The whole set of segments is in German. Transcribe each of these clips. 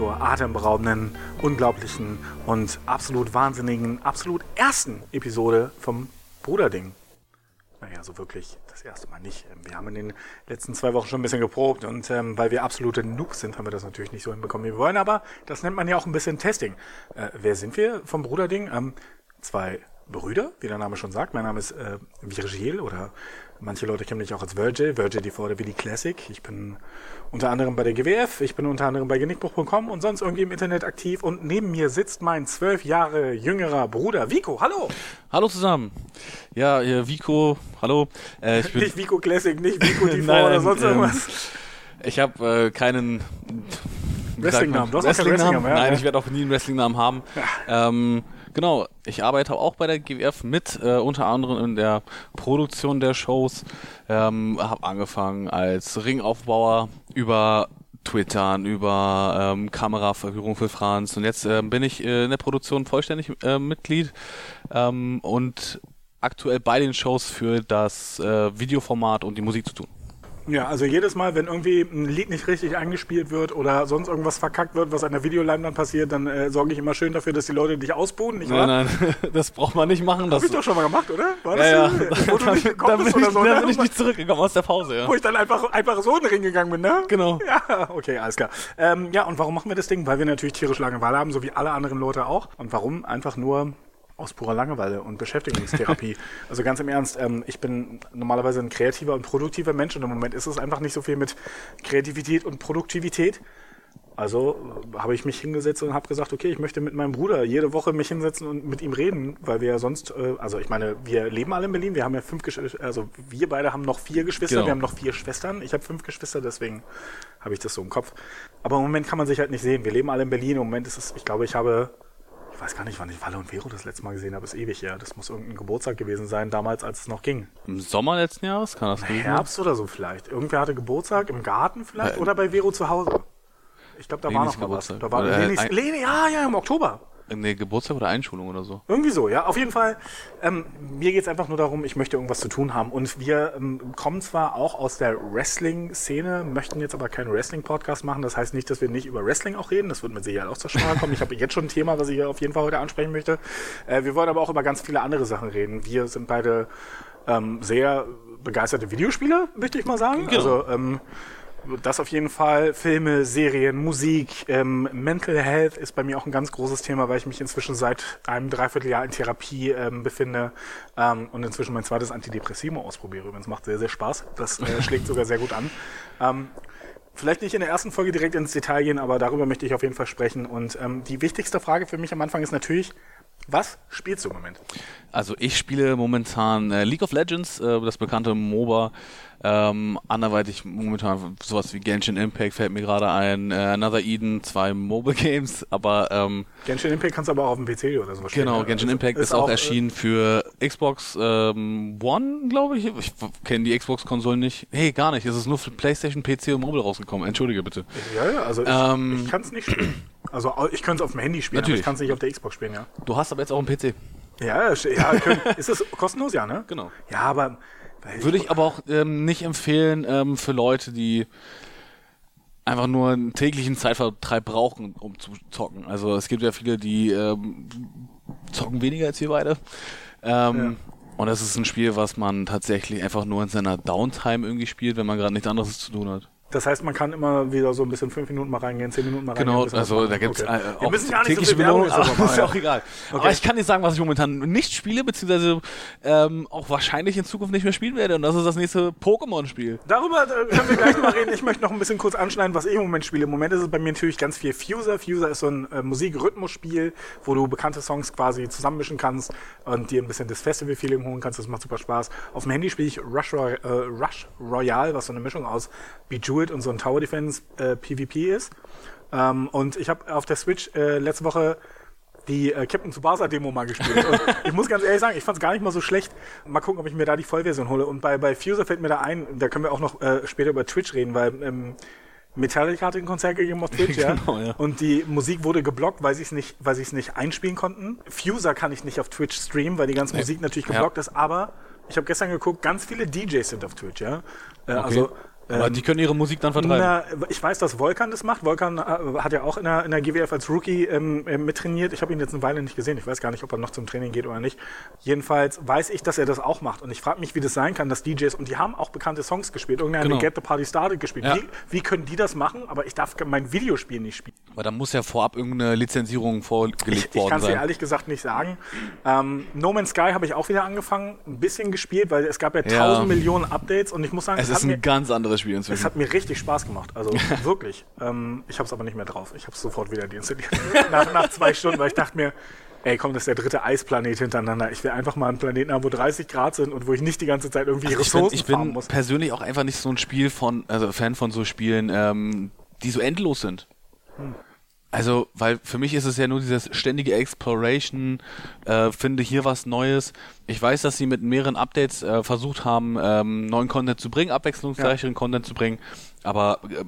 zur atemberaubenden, unglaublichen und absolut wahnsinnigen, absolut ersten Episode vom Bruderding. Naja, so wirklich das erste Mal nicht. Wir haben in den letzten zwei Wochen schon ein bisschen geprobt und ähm, weil wir absolute Noobs sind, haben wir das natürlich nicht so hinbekommen, wie wir wollen, aber das nennt man ja auch ein bisschen Testing. Äh, wer sind wir vom Bruderding? Ähm, zwei Brüder, wie der Name schon sagt. Mein Name ist äh, Virgil oder manche Leute kennen mich auch als Virgil, Virgil die vor wie Classic. Ich bin unter anderem bei der GWF, ich bin unter anderem bei genickbruch.com und sonst irgendwie im Internet aktiv und neben mir sitzt mein zwölf Jahre jüngerer Bruder Vico. Hallo! Hallo zusammen. Ja, hier Vico, hallo. Äh, ich bin nicht Vico Classic, nicht Vico TV nein, oder sonst ähm, irgendwas. Ich habe äh, keinen Wrestling-Namen. Du hast Wrestling -Namen? Wrestling ja, Nein, ja. ich werde auch nie einen Wrestling-Namen haben. Ja. Ähm, Genau, ich arbeite auch bei der GWF mit, äh, unter anderem in der Produktion der Shows. Ähm, habe angefangen als Ringaufbauer über Twittern, über ähm, Kameraverführung für Franz und jetzt äh, bin ich äh, in der Produktion vollständig äh, Mitglied ähm, und aktuell bei den Shows für das äh, Videoformat und die Musik zu tun. Ja, also jedes Mal, wenn irgendwie ein Lied nicht richtig eingespielt wird oder sonst irgendwas verkackt wird, was an der Videoleinwand passiert, dann äh, sorge ich immer schön dafür, dass die Leute dich ausbuhen, nicht wahr? Nein, nein, das braucht man nicht machen. Das Hab ich doch schon mal gemacht, oder? War das ja, ja. Wo du nicht gekommen ich, so, da ne? bin ich nicht zurückgekommen aus der Pause, ja. Wo ich dann einfach, einfach so in den Ring gegangen bin, ne? Genau. Ja, okay, alles klar. Ähm, ja, und warum machen wir das Ding? Weil wir natürlich tierisch Langeweile haben, so wie alle anderen Leute auch. Und warum? Einfach nur, aus purer Langeweile und Beschäftigungstherapie. also ganz im Ernst, ähm, ich bin normalerweise ein kreativer und produktiver Mensch und im Moment ist es einfach nicht so viel mit Kreativität und Produktivität. Also habe ich mich hingesetzt und habe gesagt, okay, ich möchte mit meinem Bruder jede Woche mich hinsetzen und mit ihm reden, weil wir ja sonst, äh, also ich meine, wir leben alle in Berlin, wir haben ja fünf Geschwister, also wir beide haben noch vier Geschwister, genau. wir haben noch vier Schwestern, ich habe fünf Geschwister, deswegen habe ich das so im Kopf. Aber im Moment kann man sich halt nicht sehen. Wir leben alle in Berlin, im Moment ist es, ich glaube, ich habe ich weiß gar nicht, wann ich Walle und Vero das letzte Mal gesehen habe, ist ewig her. Das muss irgendein Geburtstag gewesen sein, damals, als es noch ging. Im Sommer letzten Jahres? Kann das gewesen Herbst oder so vielleicht. Irgendwer hatte Geburtstag im Garten vielleicht äh, oder bei Vero zu Hause. Ich glaube, da Lenis war noch mal was. Da war Lenis, Leni, ja, ja, im Oktober. Nee, Geburtstag oder Einschulung oder so. Irgendwie so, ja. Auf jeden Fall, ähm, mir geht's einfach nur darum, ich möchte irgendwas zu tun haben. Und wir ähm, kommen zwar auch aus der Wrestling-Szene, möchten jetzt aber keinen Wrestling-Podcast machen. Das heißt nicht, dass wir nicht über Wrestling auch reden. Das wird mit Sicherheit auch zur Sprache kommen. Ich habe jetzt schon ein Thema, was ich auf jeden Fall heute ansprechen möchte. Äh, wir wollen aber auch über ganz viele andere Sachen reden. Wir sind beide ähm, sehr begeisterte Videospieler, möchte ich mal sagen. Genau. Also, ähm, das auf jeden Fall. Filme, Serien, Musik, ähm, Mental Health ist bei mir auch ein ganz großes Thema, weil ich mich inzwischen seit einem Dreivierteljahr in Therapie ähm, befinde ähm, und inzwischen mein zweites Antidepressivo ausprobiere. Übrigens macht sehr, sehr Spaß. Das äh, schlägt sogar sehr gut an. Ähm, Vielleicht nicht in der ersten Folge direkt ins Detail gehen, aber darüber möchte ich auf jeden Fall sprechen. Und ähm, die wichtigste Frage für mich am Anfang ist natürlich, was spielst du im Moment? Also ich spiele momentan äh, League of Legends, äh, das bekannte MOBA. Ähm, anderweitig momentan sowas wie Genshin Impact fällt mir gerade ein, äh, Another Eden, zwei Mobile Games, aber ähm, Genshin Impact kannst du aber auch auf dem PC oder so spielen. Genau, Genshin also Impact ist, ist auch, auch, erschienen äh, für Xbox ähm, One, glaube ich. Ich kenne die Xbox-Konsolen nicht. Hey, gar nicht. Es ist nur für PlayStation, PC und Mobile rausgekommen. Entschuldige bitte. Ja, ja, also ich, ähm, ich kann es nicht spielen. Also ich könnte es auf dem Handy spielen, natürlich. aber ich kann es nicht auf der Xbox spielen, ja. Du hast aber jetzt auch einen PC. Ja, ja ist das kostenlos, ja, ne? Genau. Ja, aber würde ich aber auch ähm, nicht empfehlen ähm, für Leute, die einfach nur einen täglichen Zeitvertreib brauchen, um zu zocken. Also es gibt ja viele, die ähm, zocken weniger als wir beide. Ähm, ja. Und das ist ein Spiel, was man tatsächlich einfach nur in seiner Downtime irgendwie spielt, wenn man gerade nichts anderes zu tun hat. Das heißt, man kann immer wieder so ein bisschen fünf Minuten mal reingehen, zehn Minuten mal genau, reingehen. Genau, also da gibt es okay. äh, auch Wir tägliche so Belohnung, aber ist auch egal. Okay. Aber ich kann nicht sagen, was ich momentan nicht spiele, beziehungsweise ähm, auch wahrscheinlich in Zukunft nicht mehr spielen werde. Und das ist das nächste Pokémon-Spiel. Darüber äh, können wir gleich mal reden. Ich möchte noch ein bisschen kurz anschneiden, was ich im Moment spiele. Im Moment ist es bei mir natürlich ganz viel Fuser. Fuser ist so ein äh, Musikrhythmusspiel, wo du bekannte Songs quasi zusammenmischen kannst und dir ein bisschen das Festival-Feeling holen kannst. Das macht super Spaß. Auf dem Handy spiele ich Rush, Roy äh, Rush Royale, was so eine Mischung aus Bejeweled und so ein Tower Defense äh, PvP ist. Ähm, und ich habe auf der Switch äh, letzte Woche die äh, Captain Tsubasa Demo mal gespielt. Und ich muss ganz ehrlich sagen, ich fand es gar nicht mal so schlecht. Mal gucken, ob ich mir da die Vollversion hole. Und bei, bei Fuser fällt mir da ein, da können wir auch noch äh, später über Twitch reden, weil ähm, Metallica hat ein Konzert gegeben auf Twitch, ja. genau, ja. Und die Musik wurde geblockt, weil sie es nicht, weil sie es nicht einspielen konnten. Fuser kann ich nicht auf Twitch streamen, weil die ganze Musik natürlich geblockt ja. ist. Aber ich habe gestern geguckt, ganz viele DJs sind auf Twitch, ja. Äh, okay. Also Ähm, die können ihre Musik dann vertreiben. Na, ich weiß, dass Volkan das macht. Volkan äh, hat ja auch in der, in der GWF als Rookie ähm, äh, mittrainiert. Ich habe ihn jetzt eine Weile nicht gesehen. Ich weiß gar nicht, ob er noch zum Training geht oder nicht. Jedenfalls weiß ich, dass er das auch macht. Und ich frage mich, wie das sein kann, dass DJs, und die haben auch bekannte Songs gespielt, irgendeine genau. Get the Party Started gespielt. Ja. Wie, wie, können die das machen? Aber ich darf mein Videospiel nicht spielen. Weil da muss ja vorab irgendeine Lizenzierung vorgelegt ich, ich worden sein. Ich kann es dir ehrlich gesagt nicht sagen. Ähm, no Man's Sky habe ich auch wieder angefangen, ein bisschen gespielt, weil es gab ja tausend ja. Millionen Updates und ich muss sagen, es, ist ein ganz anderes Spiel inzwischen. Es hat mir richtig Spaß gemacht. Also wirklich. Ähm, ich habe es aber nicht mehr drauf. Ich habe es sofort wieder deinstalliert. nach, nach zwei Stunden, weil ich dachte mir, ey, komm, das ist der dritte Eisplanet hintereinander. Ich will einfach mal einen Planeten haben, wo 30 Grad sind und wo ich nicht die ganze Zeit irgendwie also Ressourcen ich bin, ich bin muss. persönlich auch einfach nicht so ein Spiel von, also Fan von so Spielen, ähm, die so endlos sind. Hm. Also, weil für mich ist es ja nur dieses ständige Exploration, äh, finde hier was Neues. Ich weiß, dass sie mit mehreren Updates äh, versucht haben, ähm, neuen Content zu bringen, abwechslungsreicheren ja. Content zu bringen, aber äh,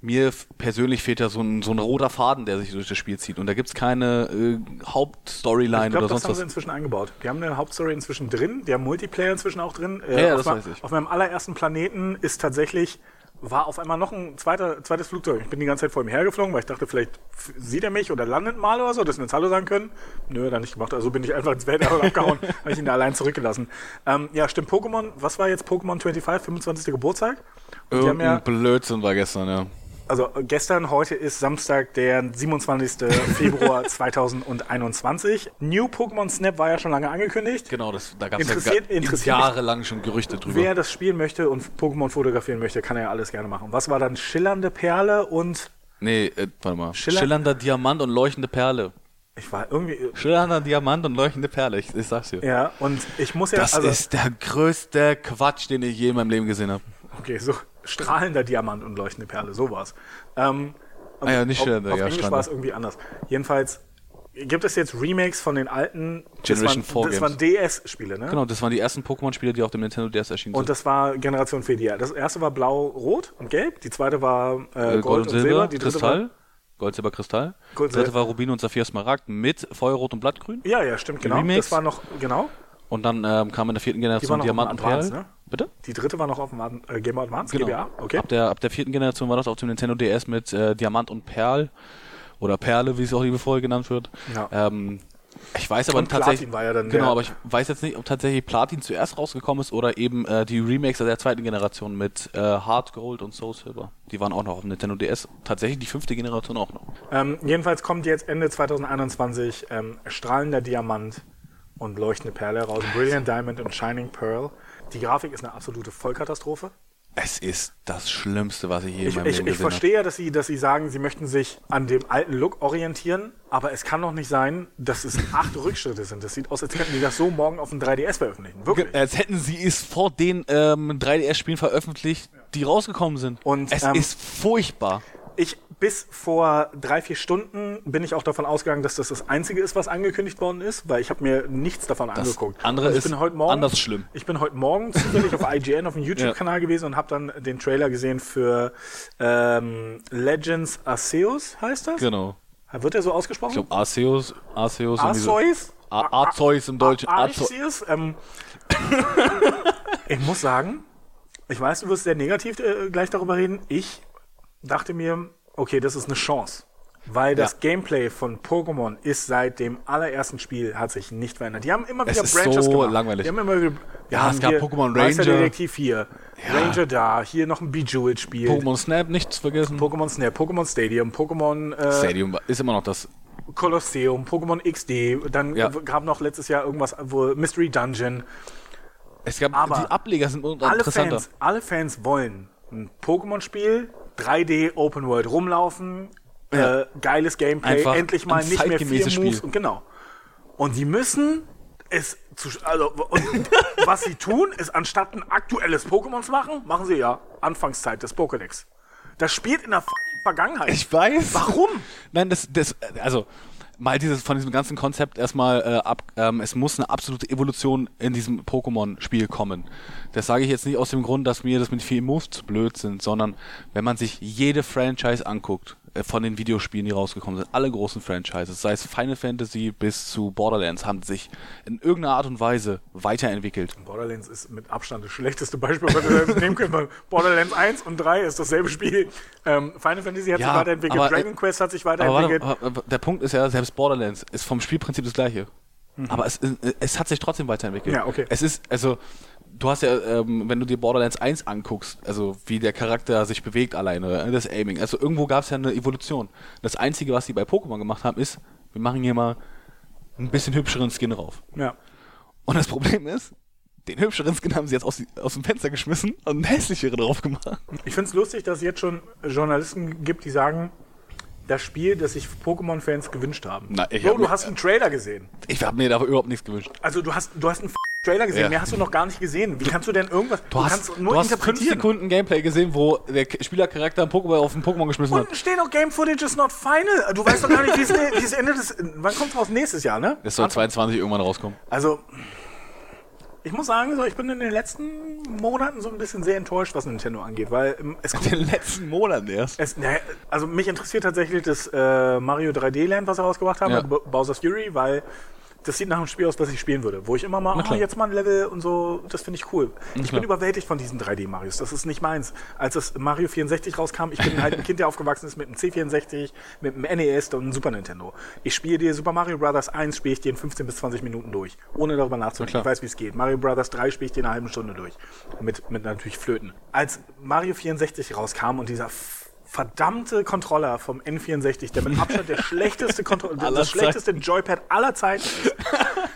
mir persönlich fehlt ja so ein, so ein roter Faden, der sich durch das Spiel zieht. Und da gibt es keine äh, Hauptstoryline oder sonst was. Das haben sie inzwischen eingebaut. Die haben eine Hauptstory inzwischen drin, die haben Multiplayer inzwischen auch drin. Äh, ja, das weiß ich. Auf meinem allerersten Planeten ist tatsächlich war auf einmal noch ein zweiter, zweites Flugzeug. Ich bin die ganze Zeit vor ihm hergeflogen, weil ich dachte, vielleicht sieht er mich oder landet mal oder so, dass wir uns Hallo sagen können. Nö, dann nicht gemacht. Also bin ich einfach ins Weltall abgehauen, habe ich ihn da allein zurückgelassen. Ähm, ja, stimmt, Pokémon, was war jetzt Pokémon 25, 25. Geburtstag? Und Irgendein ja, Blödsinn war gestern, ja also gestern, heute ist Samstag, der 27. Februar 2021. New Pokémon Snap war ja schon lange angekündigt. Genau, das, da gab es ja interessiert jahrelang schon Gerüchte drüber. Wer das spielen möchte und Pokémon fotografieren möchte, kann er ja alles gerne machen. Was war dann schillernde Perle und... Nee, äh, warte mal. Schiller Schillernder Diamant und leuchtende Perle. Ich war irgendwie. Schillernder Diamant und leuchtende Perle, ich, ich sag's dir. Ja, und ich muss ja. Das also, ist der größte Quatsch, den ich je in meinem Leben gesehen habe. Okay, so, strahlender Diamant und leuchtende Perle, sowas. Ähm, ah ja, nicht auf, auf ja, Englisch war es irgendwie anders. Jedenfalls gibt es jetzt Remakes von den alten Generation 4 Das waren DS-Spiele, ne? Genau, das waren die ersten Pokémon-Spiele, die auf dem Nintendo DS erschienen sind. Und das war Generation 4 DL. Das erste war blau, rot und gelb. Die zweite war äh, Gold, Gold, und Silber. Silber. Die Kristall. Gold, Silber, Kristall. Gold, die dritte war Rubin und Saphir Smaragd mit Feuerrot und Blattgrün. Ja, ja, stimmt, genau. Remakes. Das war noch, genau. Und dann ähm, kam in der vierten Generation Diamant und Perl. Ne? Bitte? Die dritte war noch auf dem äh, Game Boy Advance, genau. GBA? Okay. Ab der, ab der vierten Generation war das auf dem Nintendo DS mit äh, Diamant und Perl. Oder Perle, wie es auch liebevoll genannt wird. Ja. Ähm, ich weiß aber und tatsächlich. Platin war ja dann Genau, aber ich weiß jetzt nicht, ob tatsächlich Platin zuerst rausgekommen ist oder eben äh, die Remakes der zweiten Generation mit äh, Hard Gold und Soul Silver. Die waren auch noch auf dem Nintendo DS. Tatsächlich die fünfte Generation auch noch. Ähm, jedenfalls kommt jetzt Ende 2021 ähm, strahlender Diamant und leuchtende Perle raus. Brilliant Diamond und Shining Pearl. Die Grafik ist eine absolute Vollkatastrophe. Es ist das Schlimmste, was ich je in meinem ich, Leben ich, ich verstehe ja, dass Sie, dass Sie sagen, Sie möchten sich an dem alten Look orientieren, aber es kann doch nicht sein, dass es acht Rückschritte sind. Das sieht aus, als hätten die das so morgen auf dem 3DS veröffentlichen. Wirklich. Als hätten Sie es vor den ähm, 3DS-Spielen veröffentlicht, die rausgekommen sind. Und es ähm, ist furchtbar ich bis vor drei, vier Stunden bin ich auch davon ausgegangen, dass das das Einzige ist, was angekündigt worden ist, weil ich habe mir nichts davon das angeguckt. Andere also ich bin heute morgen, anders schlimm. Ich bin heute Morgen zufällig auf IGN auf dem YouTube-Kanal ja. gewesen und habe dann den Trailer gesehen für ähm, Legends Arceus, heißt das? Genau. Wird er so ausgesprochen? Ich glaube Arceus, Arceus. Arceus? Arceus im Deutschen. Arceus? Ähm, ich muss sagen, ich weiß, du wirst sehr negativ äh, gleich darüber reden. Ich dachte mir, okay, das ist eine Chance. Weil das ja. Gameplay von Pokémon ist seit dem allerersten Spiel hat sich nicht verändert. Die haben immer wieder es Branches so gemacht. langweilig. Die haben immer wieder, ja, es gab Pokémon Ranger. Detektiv hier, ja. Ranger da, hier noch ein Bejeweled-Spiel. Pokémon Snap, nichts vergessen. Pokémon Snap, Pokémon Stadium, Pokémon... Äh, Stadium ist immer noch das... Kolosseum, Pokémon XD, dann ja. gab noch letztes Jahr irgendwas, wo Mystery Dungeon. Es gab, Aber die Ableger sind alle Fans, alle Fans wollen ein Pokémon-Spiel, 3D Open World rumlaufen, ja. äh, geiles Gameplay, Einfach endlich mal nicht mehr vier Moves Spiel. und genau. Und sie müssen es zu, also was sie tun, ist anstatt ein aktuelles Pokémon zu machen, machen sie ja Anfangszeit des Pokédex. Das spielt in der Vergangenheit. Ich weiß. Warum? Nein, das, das, also mal dieses von diesem ganzen Konzept erstmal äh, ab, ähm, es muss eine absolute Evolution in diesem Pokémon-Spiel kommen. Das sage ich jetzt nicht aus dem Grund, dass mir das mit vielen Moves zu blöd sind, sondern wenn man sich jede Franchise anguckt, von den Videospielen, die rausgekommen sind, alle großen Franchises, sei es Final Fantasy bis zu Borderlands, haben sich in irgendeiner Art und Weise weiterentwickelt. Borderlands ist mit Abstand das schlechteste Beispiel, was wir nehmen können, Borderlands 1 und 3 ist dasselbe Spiel. Ähm, Final Fantasy hat Ja, sich weiterentwickelt, aber, Dragon äh, Quest hat sich Aber, weiterentwickelt. warte, aber der Punkt ist ja, selbst Borderlands ist vom Spielprinzip das gleiche. Aber es, äh, es hat sich trotzdem weiterentwickelt. Mhm. Ja, okay. Es ist, also, du hast ja, ähm, wenn du dir Borderlands 1 anguckst, also wie der Charakter sich bewegt alleine, äh, das Aiming, also irgendwo gab es ja eine Evolution. Das Einzige, was sie bei Pokémon gemacht haben, ist, wir machen hier mal ein bisschen hübscheren Skin drauf. ja. Und das Problem ist, den hübscheren Skin haben sie jetzt aus, die, aus dem Fenster geschmissen und einen hässlicheren drauf gemacht. Ich finde es lustig, dass es jetzt schon Journalisten gibt, die sagen, das Spiel, das sich Pokémon-Fans gewünscht haben. Na, ich Bro, hab du mir- hast einen Trailer gesehen. Ich habe mir da überhaupt nichts gewünscht. Also du hast, du hast einen Trailer gesehen, Ja. mehr hast du noch gar nicht gesehen. Wie kannst du denn irgendwas, Du, hast, kannst nur du hast fünf. Sekunden Gameplay gesehen, wo der Spielercharakter einen Pokéball auf den Pokémon geschmissen hat. Unten steht noch Game Footage is not final. Du weißt doch gar nicht, wie es wie es Ende des, wann kommt raus? Nächstes Jahr, ne? Das soll 22 irgendwann rauskommen. Also, ich muss sagen, so, ich bin in den letzten Monaten so ein bisschen sehr enttäuscht, was Nintendo angeht, weil ähm, es kommt In den letzten Monaten erst. Es, ne, also mich interessiert tatsächlich das äh, Mario 3D Land, was sie rausgebracht haben, Ja. also Bowser's Fury, weil das sieht nach einem Spiel aus, was ich spielen würde. Wo ich immer mal, oh, jetzt mal ein Level und so, das finde ich cool. Ich klar. bin überwältigt von diesen 3D-Marios. Das ist nicht meins. Als das Mario 64 rauskam, ich bin halt ein Kind, der aufgewachsen ist mit einem C64, mit einem NES und einem Super Nintendo. Ich spiele dir Super Mario Bros. 1, spiele ich dir in 15 bis 20 Minuten durch. Ohne darüber nachzudenken. Ich weiß, wie es geht. Mario Bros. 3 spiele ich dir in einer halben Stunde durch. Mit, mit natürlich Flöten. Als Mario 64 rauskam und dieser verdammte Controller vom N64, der mit Abstand der schlechteste Controller, das schlechteste Joypad aller Zeiten ist.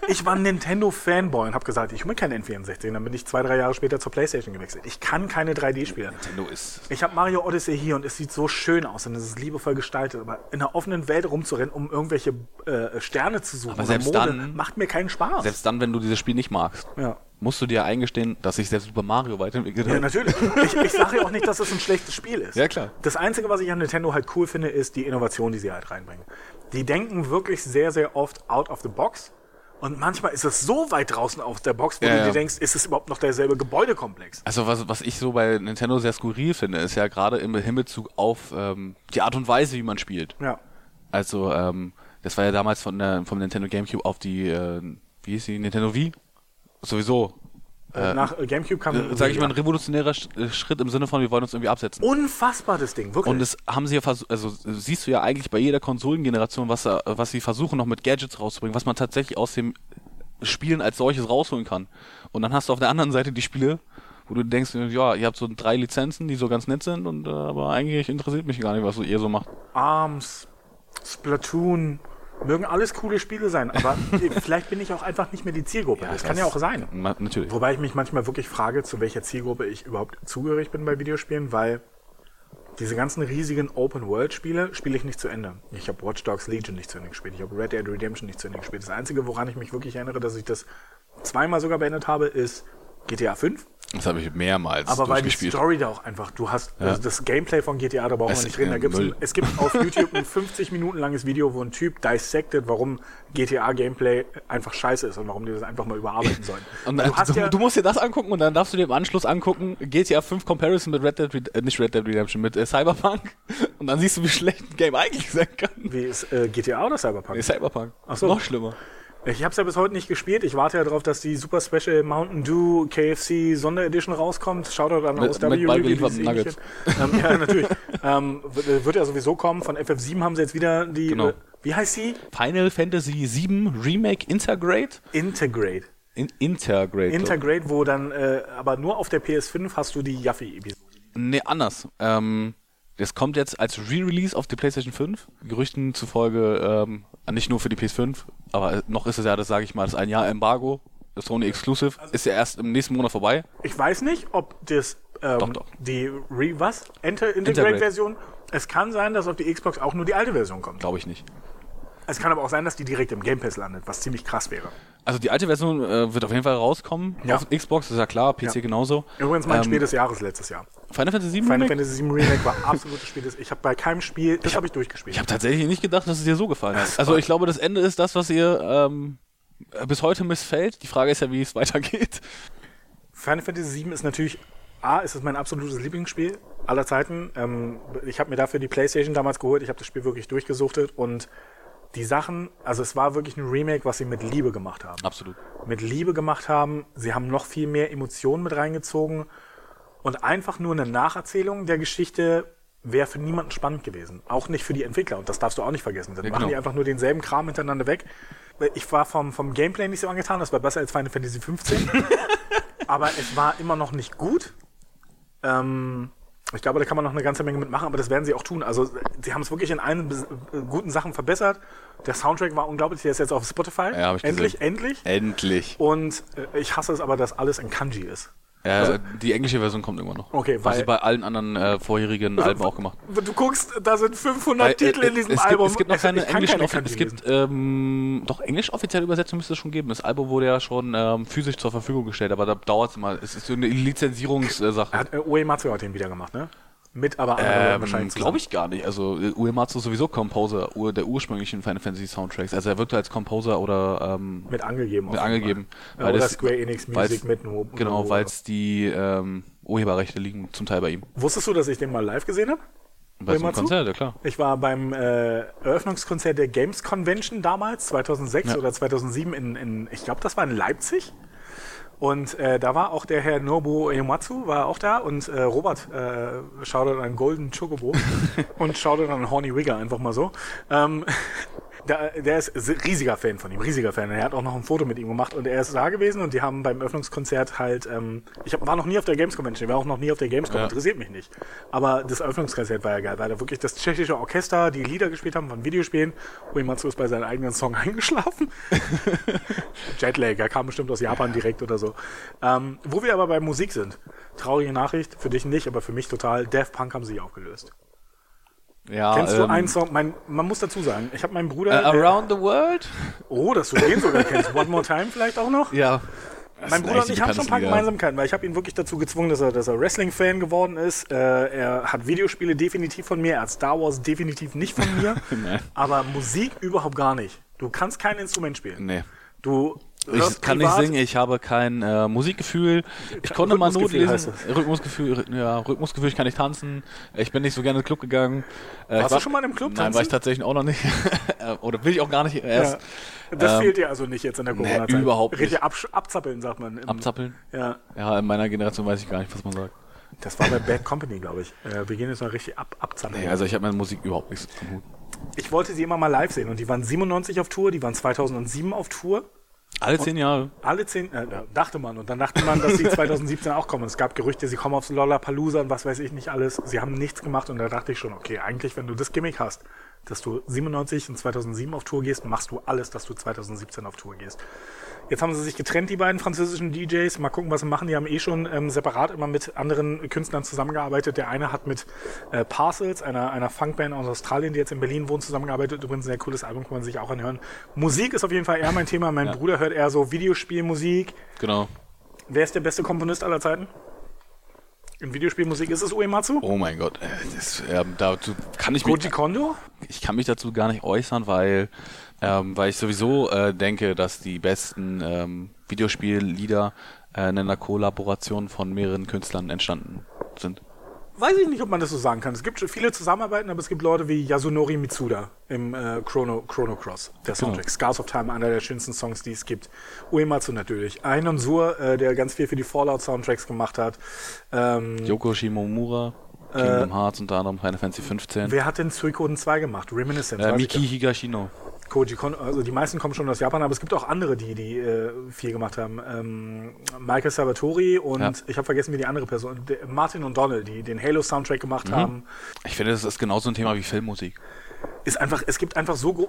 Ich war ein Nintendo-Fanboy und habe gesagt, ich will kein N64. Und dann bin ich zwei, drei Jahre später zur Playstation gewechselt. Ich kann keine 3D-Spiele. Nintendo ist. Ich habe Mario Odyssey hier und es sieht so schön aus und es ist liebevoll gestaltet. Aber in einer offenen Welt rumzurennen, um irgendwelche äh, Sterne zu suchen, Aber selbst Monde, dann- macht mir keinen Spaß. Selbst dann, wenn du dieses Spiel nicht magst, ja. Musst du dir eingestehen, dass sich selbst Super Mario weiterentwickelt Ja, hat. natürlich. Ich, ich sage ja auch nicht, dass es ein schlechtes Spiel ist. Ja, klar. Das Einzige, was ich an Nintendo halt cool finde, ist die Innovation, die sie halt reinbringen. Die denken wirklich sehr, sehr oft out of the box. Und manchmal ist es so weit draußen aus der Box, wo Ja, du ja. dir denkst, ist es überhaupt noch derselbe Gebäudekomplex? Also was, was ich so bei Nintendo sehr skurril finde, ist ja gerade im Hinbezug auf ähm, die Art und Weise, wie man spielt. Ja. Also ähm, das war ja damals von der, vom Nintendo GameCube auf die, äh, wie hieß die, Nintendo Wii? Sowieso, Äh, Nach äh, GameCube kam. äh, sage ich mal, ein revolutionärer Sch äh, Schritt im Sinne von, wir wollen uns irgendwie absetzen. Unfassbar, das Ding, wirklich. Und das haben sie ja versucht, also äh, siehst du ja eigentlich bei jeder Konsolengeneration, was, äh, was sie versuchen noch mit Gadgets rauszubringen, was man tatsächlich aus dem Spielen als solches rausholen kann. Und dann hast du auf der anderen Seite die Spiele, wo du denkst, ja, ihr habt so drei Lizenzen, die so ganz nett sind, und äh, aber eigentlich interessiert mich gar nicht, was ihr so macht. Arms, Splatoon, mögen alles coole Spiele sein, aber vielleicht bin ich auch einfach nicht mehr die Zielgruppe. das kann ja auch sein. Natürlich. Wobei ich mich manchmal wirklich frage, zu welcher Zielgruppe ich überhaupt zugehörig bin bei Videospielen, weil diese ganzen riesigen Open-World-Spiele spiele ich nicht zu Ende. Ich habe Watch Dogs Legion nicht zu Ende gespielt, ich habe Red Dead Redemption nicht zu Ende gespielt. Das Einzige, woran ich mich wirklich erinnere, dass ich das zweimal sogar beendet habe, ist GTA 5. Das habe ich mehrmals Aber weil die. Story da auch einfach, du hast also das Gameplay von GTA, da brauchen wir nicht reden. Da gibt's ein, es gibt auf YouTube ein 50 Minuten langes Video, wo ein Typ dissected, warum GTA-Gameplay einfach scheiße ist und warum die das einfach mal überarbeiten sollen. Und du du, ja, du musst dir das angucken und dann darfst du dir im Anschluss angucken, GTA 5 Comparison mit Red Dead, Red äh, nicht Red Dead Redemption, mit äh, Cyberpunk und dann siehst du, wie schlecht ein Game eigentlich sein kann. wie ist äh, GTA oder Cyberpunk? Nee, Cyberpunk. Ach so. Noch schlimmer. Ich habe es ja bis heute nicht gespielt. Ich warte ja darauf, dass die Super Special Mountain Dew KFC Sonderedition rauskommt. Shoutout an Mit- OSW. mit dieses Nuggets. ähm, ja, natürlich. ähm, wird, wird ja sowieso kommen. Von FF7 haben sie jetzt wieder die, Genau. äh, wie heißt sie? Final Fantasy 7 Remake Integrate? Integrate. In Integrate. Integrate, wo dann, äh, aber nur auf der PS5 hast du die Yaffe-Episode. Nee, anders. Ähm, das kommt jetzt als Re-Release auf die PlayStation 5. Gerüchten zufolge ähm, nicht nur für die PS5, aber noch ist es ja, das sage ich mal, das ein Jahr Embargo. Das Sony Exclusive ist ja erst im nächsten Monat vorbei. Ich weiß nicht, ob das, ähm, Doch, doch. die Re, was? Enter Integrate. Integrate-Version, es kann sein, dass auf die Xbox auch nur die alte Version kommt. Glaube ich nicht. Es kann aber auch sein, dass die direkt im Game Pass landet, was ziemlich krass wäre. Also die alte Version äh, wird auf jeden Fall rauskommen. Ja. Auf Xbox ist ja klar, PC Ja. genauso. Übrigens mein Ähm, Spiel des Jahres letztes Jahr. Final Fantasy 7 Final Remake? Fantasy VII Remake war absolutes Spiel des. Ich habe bei keinem Spiel, das habe ich durchgespielt. Ich habe tatsächlich nicht gedacht, dass es dir so gefallen hat. Also ich glaube, das Ende ist das, was ihr ähm, bis heute missfällt. Die Frage ist ja, wie es weitergeht. Final Fantasy VII ist natürlich A, ist es mein absolutes Lieblingsspiel aller Zeiten. Ähm, ich habe mir dafür die Playstation damals geholt. Ich habe das Spiel wirklich durchgesuchtet und die Sachen, also es war wirklich ein Remake, was sie mit Liebe gemacht haben. Absolut. Mit Liebe gemacht haben. Sie haben noch viel mehr Emotionen mit reingezogen und einfach nur eine Nacherzählung der Geschichte wäre für niemanden spannend gewesen. Auch nicht für die Entwickler. Und das darfst du auch nicht vergessen. Dann Ja, machen genau. die einfach nur denselben Kram hintereinander weg. Ich war vom, vom Gameplay nicht so angetan. Das war besser als Final Fantasy 15. aber es war immer noch nicht gut. Ähm, ich glaube, da kann man noch eine ganze Menge mitmachen, aber das werden sie auch tun. Also, sie haben es wirklich in allen guten Sachen verbessert. Der Soundtrack war unglaublich. Der ist jetzt auf Spotify. Ja, hab ich endlich, gesehen. endlich. Endlich. Und äh, ich hasse es aber, dass alles in Kanji ist. Ja, die englische Version kommt irgendwann noch. Okay, Was weil- sie bei allen anderen äh, vorherigen Alben auch gemacht. Du guckst, da sind 500 Weil, Titel äh, in diesem es Album. Gibt, es gibt noch Also, keine englischen, keine es gibt ähm, doch englisch offizielle Übersetzung müsste es schon geben. Das Album wurde ja schon ähm, physisch zur Verfügung gestellt, aber da dauert es immer. Es ist so eine Lizenzierungssache. Hat, äh, Uematsu hat den wieder gemacht, ne? Mit aber Ähm, wahrscheinlich Glaube ich gar nicht. Also Uematsu ist sowieso Composer der ursprünglichen Final Fantasy Soundtracks. Also er wirkte als Composer oder ähm, Mit angegeben. mit angegeben. Ja, oder Square Enix Music mit. Genau, weil es die ähm, Urheberrechte liegen zum Teil bei ihm. Wusstest du, dass ich den mal live gesehen habe? Bei so? Konzert, ja klar. Ich war beim äh, Eröffnungskonzert der Games Convention damals, 2006 Ja. oder 2007 in, in ich glaube, das war in Leipzig. Und äh, da war auch der Herr Nobu Uematsu, war auch da und äh, Robert äh, schaute an Golden Chocobo und schaute an Horny Wigger, einfach mal so. Ähm, der, der ist riesiger Fan von ihm, riesiger Fan. Er hat auch noch ein Foto mit ihm gemacht und er ist da gewesen und die haben beim Öffnungskonzert halt, ähm, ich hab, war noch nie auf der Games Convention, ich war auch noch nie auf der Gamescom, Ja. interessiert mich nicht. Aber das Öffnungskonzert war ja geil, weil da wirklich das tschechische Orchester die Lieder gespielt haben von Videospielen. Uematsu ist bei seinem eigenen Song eingeschlafen. Jetlag, er kam bestimmt aus Japan direkt oder so. Ähm, wo wir aber bei Musik sind, traurige Nachricht, für dich nicht, aber für mich total, Daft Punk haben sich aufgelöst. Ja, Kennst du ähm, einen Song? Mein, man muss dazu sagen, ich habe meinen Bruder. der- Around the World? oh, dass du den sogar kennst. One More Time vielleicht auch noch? Ja. Mein Bruder und ich haben schon ein paar Gemeinsamkeiten, weil ich habe ihn wirklich dazu gezwungen, dass er, dass er Wrestling-Fan geworden ist. Äh, er hat Videospiele definitiv von mir, er hat Star Wars definitiv nicht von mir, aber Musik überhaupt gar nicht. Du kannst kein Instrument spielen. Nee. Du Ich kann nicht privat- singen, ich habe kein äh, Musikgefühl. Ich konnte mal Notlesen. heißt Rhythmusgefühl, Rhy- ja, Rhythmusgefühl, ich kann nicht tanzen. Ich bin nicht so gerne in den Club gegangen. Äh, Warst war, du schon mal im Club Nein, tanzen? war ich tatsächlich auch noch nicht. Oder will ich auch gar nicht erst. Ja. Das Ähm, fehlt dir also nicht jetzt in der nee, Corona-Zeit. überhaupt nicht. Richtig absch- abzappeln, sagt man. Im, Abzappeln? Ja, Ja, in meiner Generation weiß ich gar nicht, was man sagt. das war bei Bad Company, glaube ich. Äh, wir gehen jetzt mal richtig ab, abzappeln. Nee, also ich habe mit Musik überhaupt nichts am Hut. ich wollte sie immer mal live sehen und die waren 97 auf Tour, die waren 2007 auf Tour. Alle zehn Jahre. Alle zehn, äh, dachte man. Und dann dachte man, dass sie 2017 auch kommen. Es gab Gerüchte, sie kommen aufs Lollapalooza und was weiß ich nicht alles. Sie haben nichts gemacht und da dachte ich schon, okay, eigentlich, wenn du das Gimmick hast, dass du 97 und 2007 auf Tour gehst, machst du alles, dass du 2017 auf Tour gehst. Jetzt haben sie sich getrennt, die beiden französischen DJs. Mal gucken, was sie machen. Die haben eh schon ähm, separat immer mit anderen Künstlern zusammengearbeitet. Der eine hat mit äh, Parcels, einer, einer Funkband aus Australien, die jetzt in Berlin wohnt, zusammengearbeitet. Übrigens ein sehr cooles Album, kann man sich auch anhören. Musik ist auf jeden Fall eher mein Thema. Mein Ja. Bruder hört eher so Videospielmusik. Genau. Wer ist der beste Komponist aller Zeiten? In Videospielmusik ist es Uematsu? Oh mein Gott. äh, Das, ähm, dazu kann ich Koji mich, Kondo? ich kann mich dazu gar nicht äußern, weil, ähm, weil ich sowieso äh, denke, dass die besten ähm, Videospiellieder äh, in einer Kollaboration von mehreren Künstlern entstanden sind. Weiß ich nicht, ob man das so sagen kann. Es gibt viele Zusammenarbeiten, aber es gibt Leute wie Yasunori Mitsuda im äh, Chrono, Chrono Cross, der Soundtrack. Scars of Time, einer der schönsten Songs, die es gibt. Uematsu natürlich. Ainon Sur, äh, der ganz viel für die Fallout-Soundtracks gemacht hat. Ähm, Yoko Shimomura, Kingdom Hearts unter anderem, Final Fantasy 15. wer hat denn Suikoden 2 gemacht? Reminiscence. Äh, Miki Higashino. Koji Kondo, also die meisten kommen schon aus Japan, aber es gibt auch andere, die, die äh, viel gemacht haben. Ähm, Michael Salvatori und Ja. ich habe vergessen, wie die andere Person, Martin und Donald, die den Halo-Soundtrack gemacht haben. Ich finde, das ist genauso ein Thema wie Filmmusik. Ist einfach, es gibt einfach so,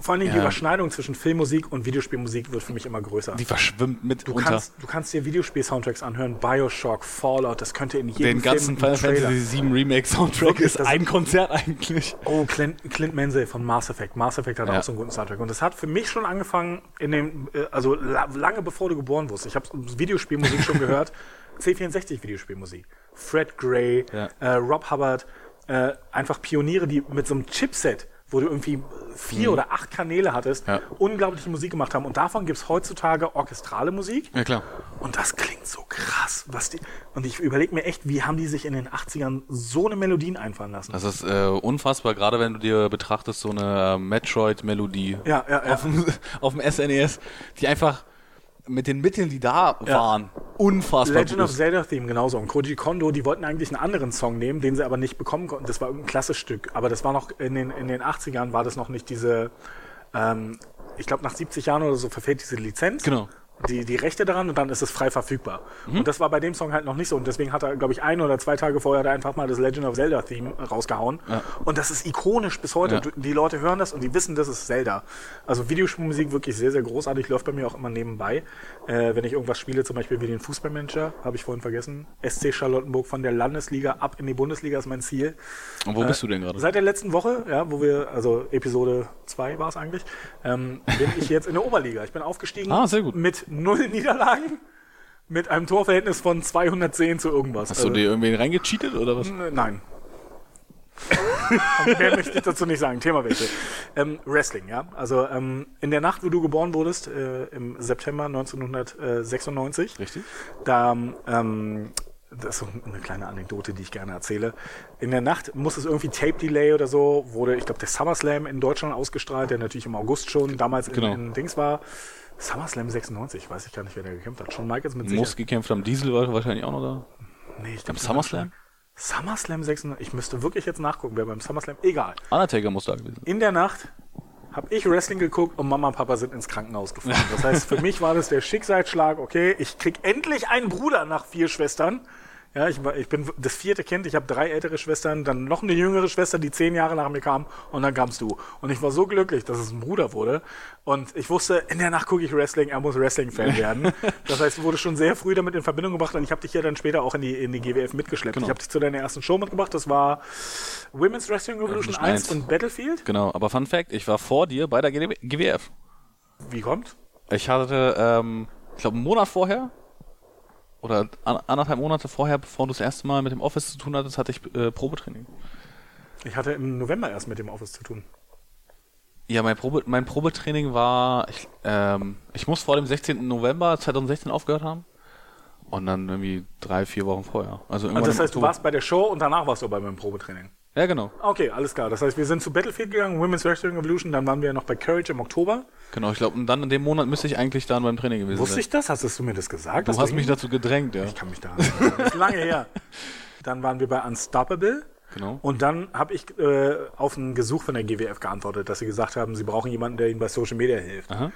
vor allem die Ja. Überschneidung zwischen Filmmusik und Videospielmusik wird für mich immer größer. Die verschwimmt mit Du unter kannst, du kannst dir Videospiel-Soundtracks anhören, Bioshock, Fallout, das könnte in jedem den ganzen Film Final. Fantasy 7 Remake Soundtrack Wirklich, ist ein Konzert eigentlich. Oh, Clint, Clint Mansell von Mass Effect. Mass Effect hat Ja. auch so einen guten Soundtrack. Und das hat für mich schon angefangen, in dem, äh, also la lange bevor du geboren wurdest. Ich habe Videospielmusik schon gehört. C64 Videospielmusik. Fred Gray, Ja. äh, Rob Hubbard, äh, einfach Pioniere, die mit so einem Chipset wo du irgendwie vier mhm. oder acht Kanäle hattest, ja. unglaubliche Musik gemacht haben. Und davon gibt es heutzutage orchestrale Musik. Ja, klar. Und das klingt so krass. Was die, und ich überlege mir echt, wie haben die sich in den 80ern so eine Melodien einfallen lassen? Das ist äh, unfassbar, gerade wenn du dir betrachtest, so eine äh, Metroid-Melodie ja, ja, ja. Auf, dem, auf dem SNES, die einfach mit den Mitteln, die da ja. waren, unfassbar. Legend of Zelda Theme genauso. Und Koji Kondo, die wollten eigentlich einen anderen Song nehmen, den sie aber nicht bekommen konnten. Das war irgendein klassisches Stück. Aber das war noch in den, in den 80ern war das noch nicht diese, ähm, ich glaube nach 70 Jahren oder so verfehlt diese Lizenz. Genau die, die Rechte daran und dann ist es frei verfügbar. Mhm. Und das war bei dem Song halt noch nicht so. Und deswegen hat er, glaube ich, ein oder zwei Tage vorher da einfach mal das Legend of Zelda Theme rausgehauen. Ja. Und das ist ikonisch bis heute. Ja. Die Leute hören das und die wissen, das ist Zelda. Also Videospielmusik wirklich sehr, sehr großartig. Läuft bei mir auch immer nebenbei. Äh, wenn ich irgendwas spiele, zum Beispiel wie den Fußballmanager, habe ich vorhin vergessen. SC Charlottenburg von der Landesliga ab in die Bundesliga ist mein Ziel. Und wo äh, bist du denn gerade? Seit der letzten Woche, ja, wo wir, also Episode 2 war es eigentlich, ähm, bin ich jetzt in der Oberliga. Ich bin aufgestiegen ah, mit null Niederlagen mit einem Torverhältnis von 210 zu irgendwas. Hast also, du dir irgendwen reingecheatet oder was? Nein. Mehr möchte ich dazu nicht sagen. Themawechsel. Ähm, Wrestling, ja. Also ähm, in der Nacht, wo du geboren wurdest, äh, im September 1996. Richtig. Da ähm, das ist so eine kleine Anekdote, die ich gerne erzähle. In der Nacht muss es irgendwie Tape Delay oder so, wurde, ich glaube, der SummerSlam in Deutschland ausgestrahlt, der natürlich im August schon damals genau. in, in Dings war. SummerSlam 96, weiß ich gar nicht, wer da gekämpft hat. Schon Michaels mit Muss gekämpft haben. Diesel war wahrscheinlich auch noch da. Nee, ich glaube SummerSlam. SummerSlam 96. Ich müsste wirklich jetzt nachgucken, wer beim SummerSlam. Egal. Undertaker muss da gewesen. In der Nacht habe ich Wrestling geguckt und Mama und Papa sind ins Krankenhaus gefahren. Das heißt, für mich war das der Schicksalsschlag. Okay, ich krieg endlich einen Bruder nach vier Schwestern. Ja, ich, ich bin das vierte Kind, ich habe drei ältere Schwestern, dann noch eine jüngere Schwester, die zehn Jahre nach mir kam und dann kamst du. Und ich war so glücklich, dass es ein Bruder wurde. Und ich wusste, in der Nacht gucke ich Wrestling, er muss Wrestling-Fan werden. das heißt, du wurdest schon sehr früh damit in Verbindung gebracht und ich habe dich ja dann später auch in die, in die GWF mitgeschleppt. Genau. Ich habe dich zu deiner ersten Show mitgebracht, das war Women's Wrestling Revolution 1 und Battlefield. Genau, aber Fun Fact, ich war vor dir bei der GWF. Wie kommt? Ich hatte, ähm, ich glaube, einen Monat vorher oder anderthalb Monate vorher, bevor du das erste Mal mit dem Office zu tun hattest, hatte ich äh, Probetraining. Ich hatte im November erst mit dem Office zu tun. Ja, mein, Probe, mein Probetraining war, ich, ähm, ich muss vor dem 16. November 2016 aufgehört haben. Und dann irgendwie drei, vier Wochen vorher. Also, also das heißt, du warst bei der Show und danach warst du bei meinem Probetraining. Ja, genau. Okay, alles klar. Das heißt, wir sind zu Battlefield gegangen, Women's Wrestling Evolution, dann waren wir ja noch bei Courage im Oktober. Genau, ich glaube, und dann in dem Monat müsste ich eigentlich dann beim Training gewesen Wusste sein. Wusste ich das? Hast du mir das gesagt? Du hast mich dazu gedrängt, ja. Ich kann mich da Das ist lange her. Dann waren wir bei Unstoppable. Genau. Und dann habe ich äh, auf ein Gesuch von der GWF geantwortet, dass sie gesagt haben, sie brauchen jemanden, der ihnen bei Social Media hilft. Aha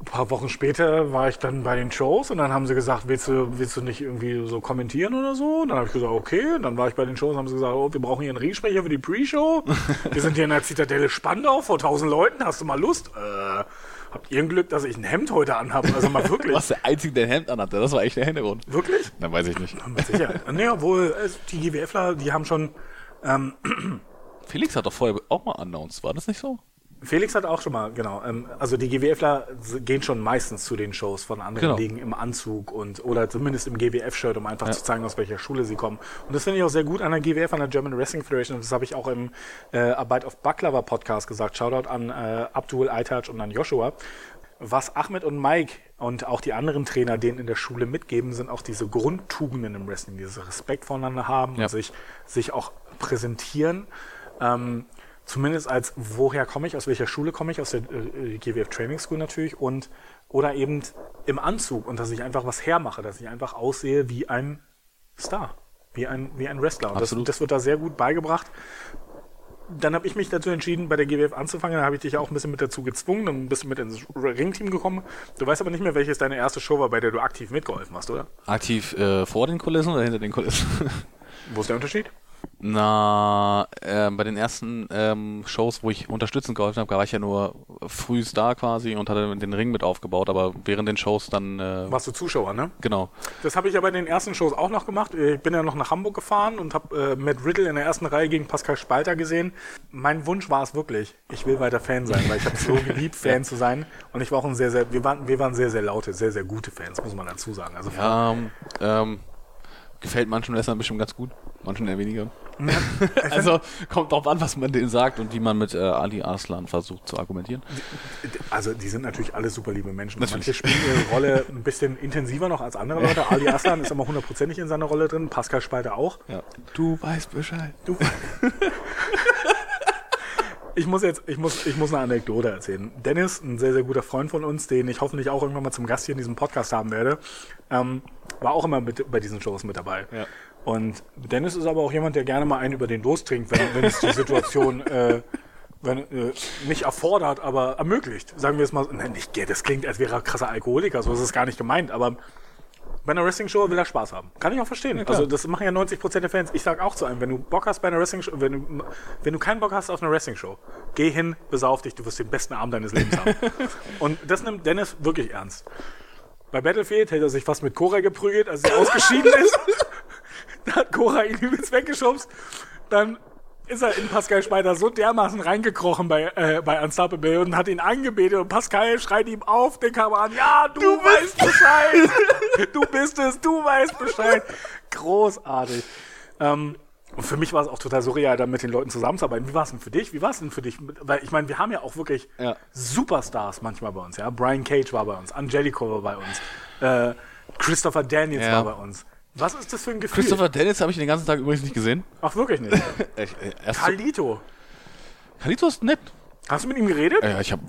ein paar Wochen später war ich dann bei den Shows und dann haben sie gesagt, willst du, willst du nicht irgendwie so kommentieren oder so? Und dann habe ich gesagt, okay. Dann war ich bei den Shows und haben sie gesagt, oh, wir brauchen hier einen Ringsprecher für die Pre-Show. wir sind hier in der Zitadelle Spandau vor tausend Leuten. Hast du mal Lust? Äh, habt ihr ein Glück, dass ich ein Hemd heute anhabe? Also mal wirklich. Du warst der Einzige, der ein Hemd anhatte. Das war echt der Hintergrund. Wirklich? Dann weiß ich nicht. Mit Sicherheit. nee, obwohl, die GWFler, die haben schon... Ähm, Felix hat doch vorher auch mal announced, war das nicht so? Felix hat auch schon mal, genau. Ähm, also die GWFler gehen schon meistens zu den Shows von anderen genau. Ligen im Anzug und oder zumindest im GWF-Shirt, um einfach ja. zu zeigen, aus welcher Schule sie kommen. Und das finde ich auch sehr gut an der GWF, an der German Wrestling Federation. Und das habe ich auch im äh, Arbeit auf Baklava Podcast gesagt. Shoutout an äh, Abdul Aitaj und an Joshua. Was Ahmed und Mike und auch die anderen Trainer denen in der Schule mitgeben, sind auch diese Grundtugenden im Wrestling, dieses Respekt voneinander haben ja. und sich, sich auch präsentieren. Ähm, zumindest als woher komme ich, aus welcher Schule komme ich, aus der äh, GWF Training School natürlich und oder eben im Anzug und dass ich einfach was hermache, dass ich einfach aussehe wie ein Star, wie ein, wie ein Wrestler. Und das, das, wird da sehr gut beigebracht. Dann habe ich mich dazu entschieden, bei der GWF anzufangen. Dann habe ich dich auch ein bisschen mit dazu gezwungen. Dann bist du mit ins Ringteam gekommen. Du weißt aber nicht mehr, welches deine erste Show war, bei der du aktiv mitgeholfen hast, oder? Aktiv äh, vor den Kulissen oder hinter den Kulissen? Wo ist der Unterschied? Na, äh, bei den ersten ähm, Shows, wo ich unterstützend geholfen habe, war ich ja nur früh da quasi und hatte den Ring mit aufgebaut, aber während den Shows dann. Äh, Warst du Zuschauer, ne? Genau. Das habe ich ja bei den ersten Shows auch noch gemacht. Ich bin ja noch nach Hamburg gefahren und habe äh, Matt Riddle in der ersten Reihe gegen Pascal Spalter gesehen. Mein Wunsch war es wirklich, ich will weiter Fan sein, weil ich habe so geliebt, Fan zu sein. Und ich war auch ein sehr, sehr, wir waren, wir waren sehr, sehr laute, sehr, sehr gute Fans, muss man dazu sagen. Also ja, ähm, gefällt manchen Wrestlern bestimmt ganz gut, manchen eher weniger. also kommt drauf an, was man denen sagt und wie man mit äh, Ali Arslan versucht zu argumentieren. Also die sind natürlich alle super liebe Menschen. Natürlich. Manche spielen ihre Rolle ein bisschen intensiver noch als andere Leute. Ali Arslan ist immer hundertprozentig in seiner Rolle drin, Pascal Spalter auch. Ja. Du weißt Bescheid. Du ich muss jetzt, ich muss, ich muss eine Anekdote erzählen. Dennis, ein sehr, sehr guter Freund von uns, den ich hoffentlich auch irgendwann mal zum Gast hier in diesem Podcast haben werde, ähm, war auch immer mit, bei diesen Shows mit dabei. Ja. Und Dennis ist aber auch jemand, der gerne mal einen über den Durst trinkt, wenn, wenn es die Situation äh, wenn, äh, nicht erfordert, aber ermöglicht. Sagen wir es mal, nein, nicht, das klingt, als wäre er krasser Alkoholiker, so ist es gar nicht gemeint, aber bei einer Wrestling-Show will er Spaß haben. Kann ich auch verstehen. Ja, also das machen ja 90% der Fans. Ich sag auch zu einem, wenn du Bock hast bei einer Wrestling-Show, wenn du, wenn du keinen Bock hast auf eine Wrestling-Show, geh hin, besauf dich, du wirst den besten Abend deines Lebens haben. Und das nimmt Dennis wirklich ernst. Bei Battlefield hätte er sich fast mit Cora geprügelt, als sie ausgeschieden ist. da hat Cora ihn übelst weggeschubst. Dann ist er in Pascal Schmeider so dermaßen reingekrochen bei, äh, bei Unstoppable und hat ihn angebetet und Pascal schreit ihm auf den Kamera ja, du, du weißt Bescheid, du bist es, du weißt Bescheid. Großartig. Ähm, und für mich war es auch total surreal, da mit den Leuten zusammenzuarbeiten. Wie war es denn für dich? Wie war es denn für dich? Weil ich meine, wir haben ja auch wirklich ja. Superstars manchmal bei uns. Ja, Brian Cage war bei uns, Angelico war bei uns, äh, Christopher Daniels ja. war bei uns. Was ist das für ein Gefühl? Christopher Dennis habe ich den ganzen Tag übrigens nicht gesehen. Ach, wirklich nicht? Kalito. Kalito ist nett. Hast du mit ihm geredet? Ja, ich habe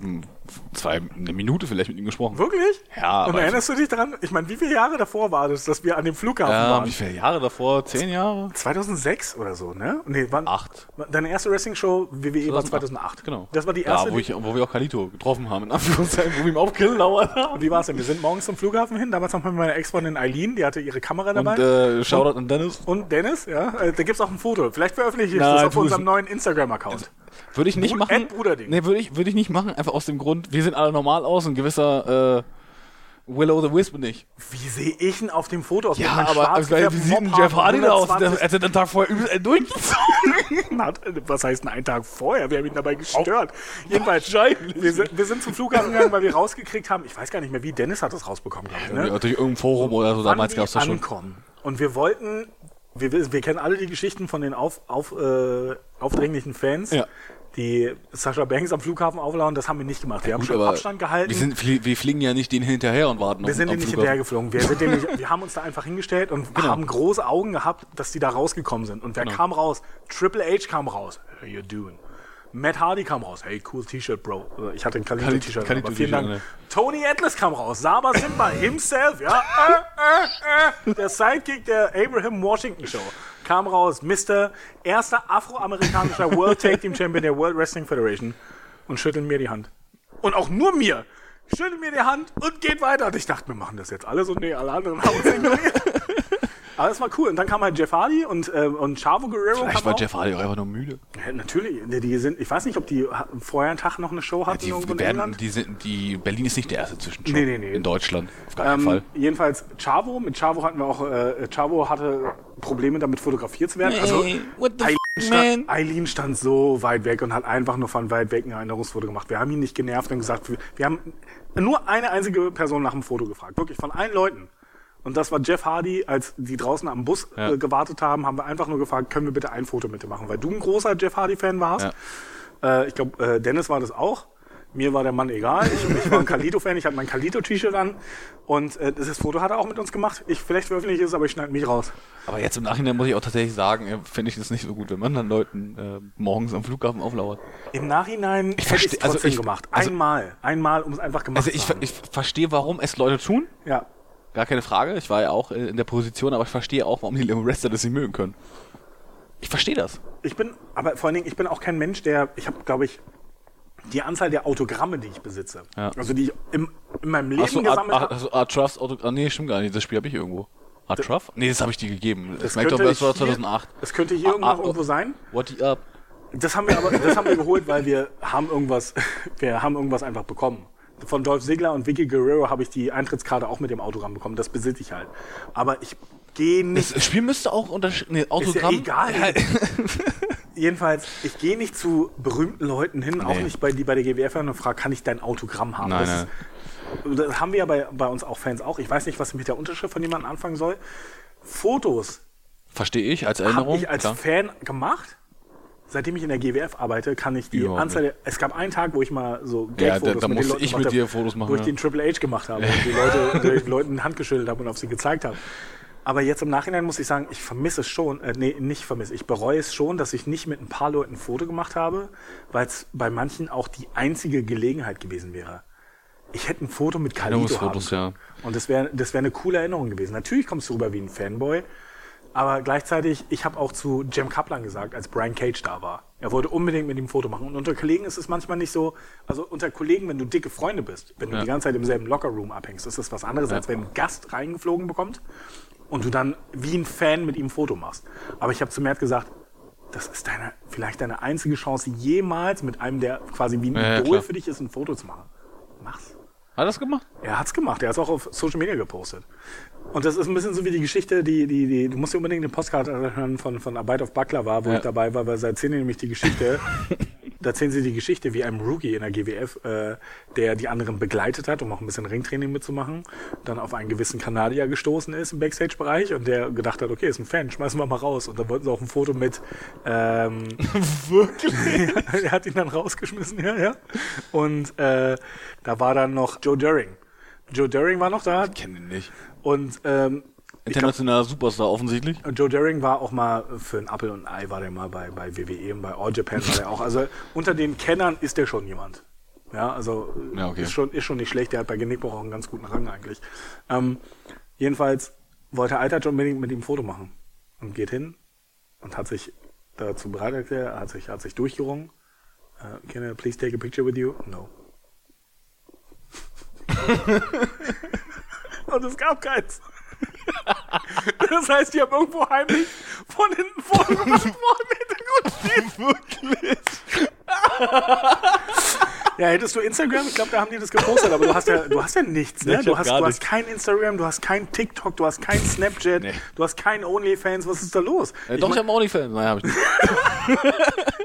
zwei, eine Minute vielleicht mit ihm gesprochen. Wirklich? Ja. Und erinnerst du dich daran? Ich meine, wie viele Jahre davor war das, dass wir an dem Flughafen ja, waren? wie viele Jahre davor? Zehn Jahre? 2006 oder so, ne? Nee, wann? Acht. Deine erste Wrestling-Show WWE war 2008. Genau. Das war die erste. Ja, wo, ich, wo wir auch Kalito getroffen haben, in Anführungszeichen, wo wir ihm auch gelauert haben. Wie war es denn? Wir sind morgens zum Flughafen hin, damals noch mit meiner Ex-Freundin Eileen, die hatte ihre Kamera dabei. Und äh, Shoutout an Dennis. Und Dennis, ja. Äh, da gibt es auch ein Foto. Vielleicht veröffentliche ich das auf unserem neuen Instagram-Account. Würde ich nicht machen. Bruderding. Nee, würde ich, würd ich nicht machen, einfach aus dem Grund, wir sind alle normal aus, ein gewisser äh, Willow the Wisp nicht. Wie sehe ich denn auf dem Foto aus? Ja, aber also, wie sieht denn Jeff Hardy da aus? Der hat den Tag vorher übelst durchgezogen. Was heißt denn einen Tag vorher? Wir haben ihn dabei gestört. Auch Jedenfalls, wir sind, wir sind zum Flughafen gegangen, weil wir rausgekriegt haben, ich weiß gar nicht mehr, wie Dennis hat das rausbekommen. Ich, ne? Durch irgendein Forum oder so, damals gab es das schon. Ankommen. Und wir wollten wir, wir, kennen alle die Geschichten von den auf, auf, äh, aufdringlichen Fans, ja die Sascha Banks am Flughafen aufladen, das haben wir nicht gemacht. Wir ja, haben gut, schon Abstand gehalten. Wir, sind, wir, fliegen ja nicht den hinterher und warten Wir sind denen nicht hinterher geflogen. Wir, sind nicht, wir haben uns da einfach hingestellt und genau. haben große Augen gehabt, dass die da rausgekommen sind. Und wer genau. kam raus? Triple H kam raus. How you doing? Matt Hardy kam raus. Hey, cool T-Shirt, Bro. Ich hatte ein Kalito-T-Shirt. Kalito vielen Dank. Ne. Tony Atlas kam raus. Saba Simba himself, ja. Äh, äh, äh. Der Sidekick der Abraham Washington Show kam raus. Mr. erster afroamerikanischer World Tag Team Champion der World Wrestling Federation und schüttelt mir die Hand. Und auch nur mir. Schüttelt mir die Hand und geht weiter. Und ich dachte, wir machen das jetzt alles und nee, alle anderen haben uns ignoriert. Aber das war cool. Und dann kam halt Jeff Hardy und, äh, und Chavo Guerrero. Vielleicht war auch. Jeff Hardy auch einfach nur müde. Ja, natürlich. Die sind, ich weiß nicht, ob die vorher einen Tag noch eine Show hatten ja, die werden. Die, sind, die Berlin ist nicht der erste Zwischenshow. Nee, nee, nee. In Deutschland. Auf gar keinen ähm, Fall. Jedenfalls Chavo. Mit Chavo hatten wir auch, äh, Chavo hatte Probleme damit fotografiert zu werden. Nee, also, Eileen stand, Eileen stand so weit weg und hat einfach nur von weit weg ein Erinnerungsfoto gemacht. Wir haben ihn nicht genervt und gesagt, wir, wir haben nur eine einzige Person nach dem Foto gefragt. Wirklich von allen Leuten. Und das war Jeff Hardy, als die draußen am Bus ja. äh, gewartet haben, haben wir einfach nur gefragt, können wir bitte ein Foto mit dir machen, weil du ein großer Jeff Hardy-Fan warst. Ja. Äh, ich glaube, äh, Dennis war das auch. Mir war der Mann egal. Ich, ich war ein Kalito-Fan, ich hatte mein Kalito-T-Shirt an. Und äh, das Foto hat er auch mit uns gemacht. Ich, vielleicht veröffentliche es, aber ich schneide mich raus. Aber jetzt im Nachhinein muss ich auch tatsächlich sagen, finde ich das nicht so gut, wenn man dann Leuten äh, morgens am Flughafen auflauert. Im Nachhinein ich hätte ich also ich, gemacht. Also einmal. Einmal, um es einfach gemacht also ich, zu haben. Also ich verstehe, warum es Leute tun. Ja. Gar keine Frage. Ich war ja auch in der Position, aber ich verstehe auch, warum die Wrestler das nicht mögen können. Ich verstehe das. Ich bin, aber vor allen Dingen, ich bin auch kein Mensch, der, ich habe, glaube ich, die Anzahl der Autogramme, die ich besitze. Ja. Also die ich im, in meinem Leben so, gesammelt habe. Also Art Trust Autogramm. Ah, nee, stimmt gar nicht. Das Spiel habe ich irgendwo. Art Truff? Nee, das habe ich dir gegeben. Das, das, das war 2008. Das könnte hier ah, irgendwo, ah, irgendwo sein. What the up? Das haben wir aber, das haben wir geholt, weil wir haben irgendwas, wir haben irgendwas einfach bekommen von Dolph Ziggler und Vicky Guerrero habe ich die Eintrittskarte auch mit dem Autogramm bekommen. Das besitze ich halt. Aber ich gehe nicht. Das Spiel müsste auch unter nee, Autogramm. Ist ja egal. Jedenfalls, ich gehe nicht zu berühmten Leuten hin, nee. auch nicht bei die bei der GWF und frage, kann ich dein Autogramm haben? Nein, das, nein. das haben wir ja bei, bei uns auch Fans auch. Ich weiß nicht, was ich mit der Unterschrift von jemandem anfangen soll. Fotos Verstehe ich als habe Erinnerung. ich als klar. Fan gemacht. Seitdem ich in der GWF arbeite, kann ich die Überhaupt Anzahl der, Es gab einen Tag, wo ich mal so Ja, da- da mit den Leuten ich gemacht mit dir Fotos machen, Wo ich ja. den Triple H gemacht habe und die Leute, die Leuten die Hand geschüttelt habe und auf sie gezeigt habe. Aber jetzt im Nachhinein muss ich sagen, ich vermisse es schon, äh, nee, nicht vermisse, ich bereue es schon, dass ich nicht mit ein paar Leuten ein Foto gemacht habe, weil es bei manchen auch die einzige Gelegenheit gewesen wäre. Ich hätte ein Foto mit Carlito haben Erinnerungsfotos, können. Und das wäre das wäre eine coole Erinnerung gewesen. Natürlich kommst du rüber wie ein Fanboy, aber gleichzeitig, ich habe auch zu Jem Kaplan gesagt, als Brian Cage da war. Er wollte unbedingt mit ihm ein Foto machen. Und unter Kollegen ist es manchmal nicht so, also unter Kollegen, wenn du dicke Freunde bist, wenn du Ja. die ganze Zeit im selben Lockerroom abhängst, ist das was anderes, Ja. als wenn ein Gast reingeflogen bekommt und du dann wie ein Fan mit ihm ein Foto machst. Aber ich habe zu Mert gesagt, das ist deine, vielleicht deine einzige Chance jemals mit einem, der quasi wie ein ja, Idol klar. für dich ist, ein Foto zu machen. Mach's. Hat er das gemacht? Er hat's gemacht. Er hat's auch auf Social Media gepostet. Und das ist ein bisschen so wie die Geschichte, die, die, die, du musst dir unbedingt den Postcard hören von, von Arbeit auf war, wo Ja. ich dabei war, weil sie erzählen nämlich die Geschichte, da erzählen sie die Geschichte, wie einem Rookie in der GWF, äh, der die anderen begleitet hat, um auch ein bisschen Ringtraining mitzumachen, dann auf einen gewissen Kanadier gestoßen ist im Backstage-Bereich und der gedacht hat, okay, ist ein Fan, schmeißen wir mal raus. Und dann wollten sie auch ein Foto mit, ähm, Wirklich? er hat ihn dann rausgeschmissen, ja, ja. Und äh, da war dann noch Joe During. Joe During war noch da Ich kenne ihn nicht. und ähm, ich glaub, Internationaler Superstar offensichtlich. Joe During war auch mal für ein Apple und ein Ei war der mal bei, bei WWE und bei All Japan war der auch. Also unter den Kennern ist der schon jemand. Ja, also Ja, okay. ist, schon, ist schon nicht schlecht. Der hat bei Genickbruch auch einen ganz guten Rang eigentlich. Ähm, jedenfalls wollte Alter John unbedingt mit ihm ein Foto machen und geht hin und hat sich dazu bereit erklärt, hat sich, hat sich durchgerungen. Uh, can I please take a picture with you? No. und es gab keins. Das heißt, die haben irgendwo heimlich von hinten Foto gemacht, wo im Hintergrund. Wirklich? Ja, hättest du Instagram, ich glaube, da haben die das gepostet, aber du hast ja, du hast ja nichts, ne? Ich Du hast, du hast kein Instagram, du hast kein TikTok, du hast kein Snapchat, Nee. du hast kein OnlyFans, was ist da los? Äh, doch, ich habe Onlyfans. Nein, hab ich nicht.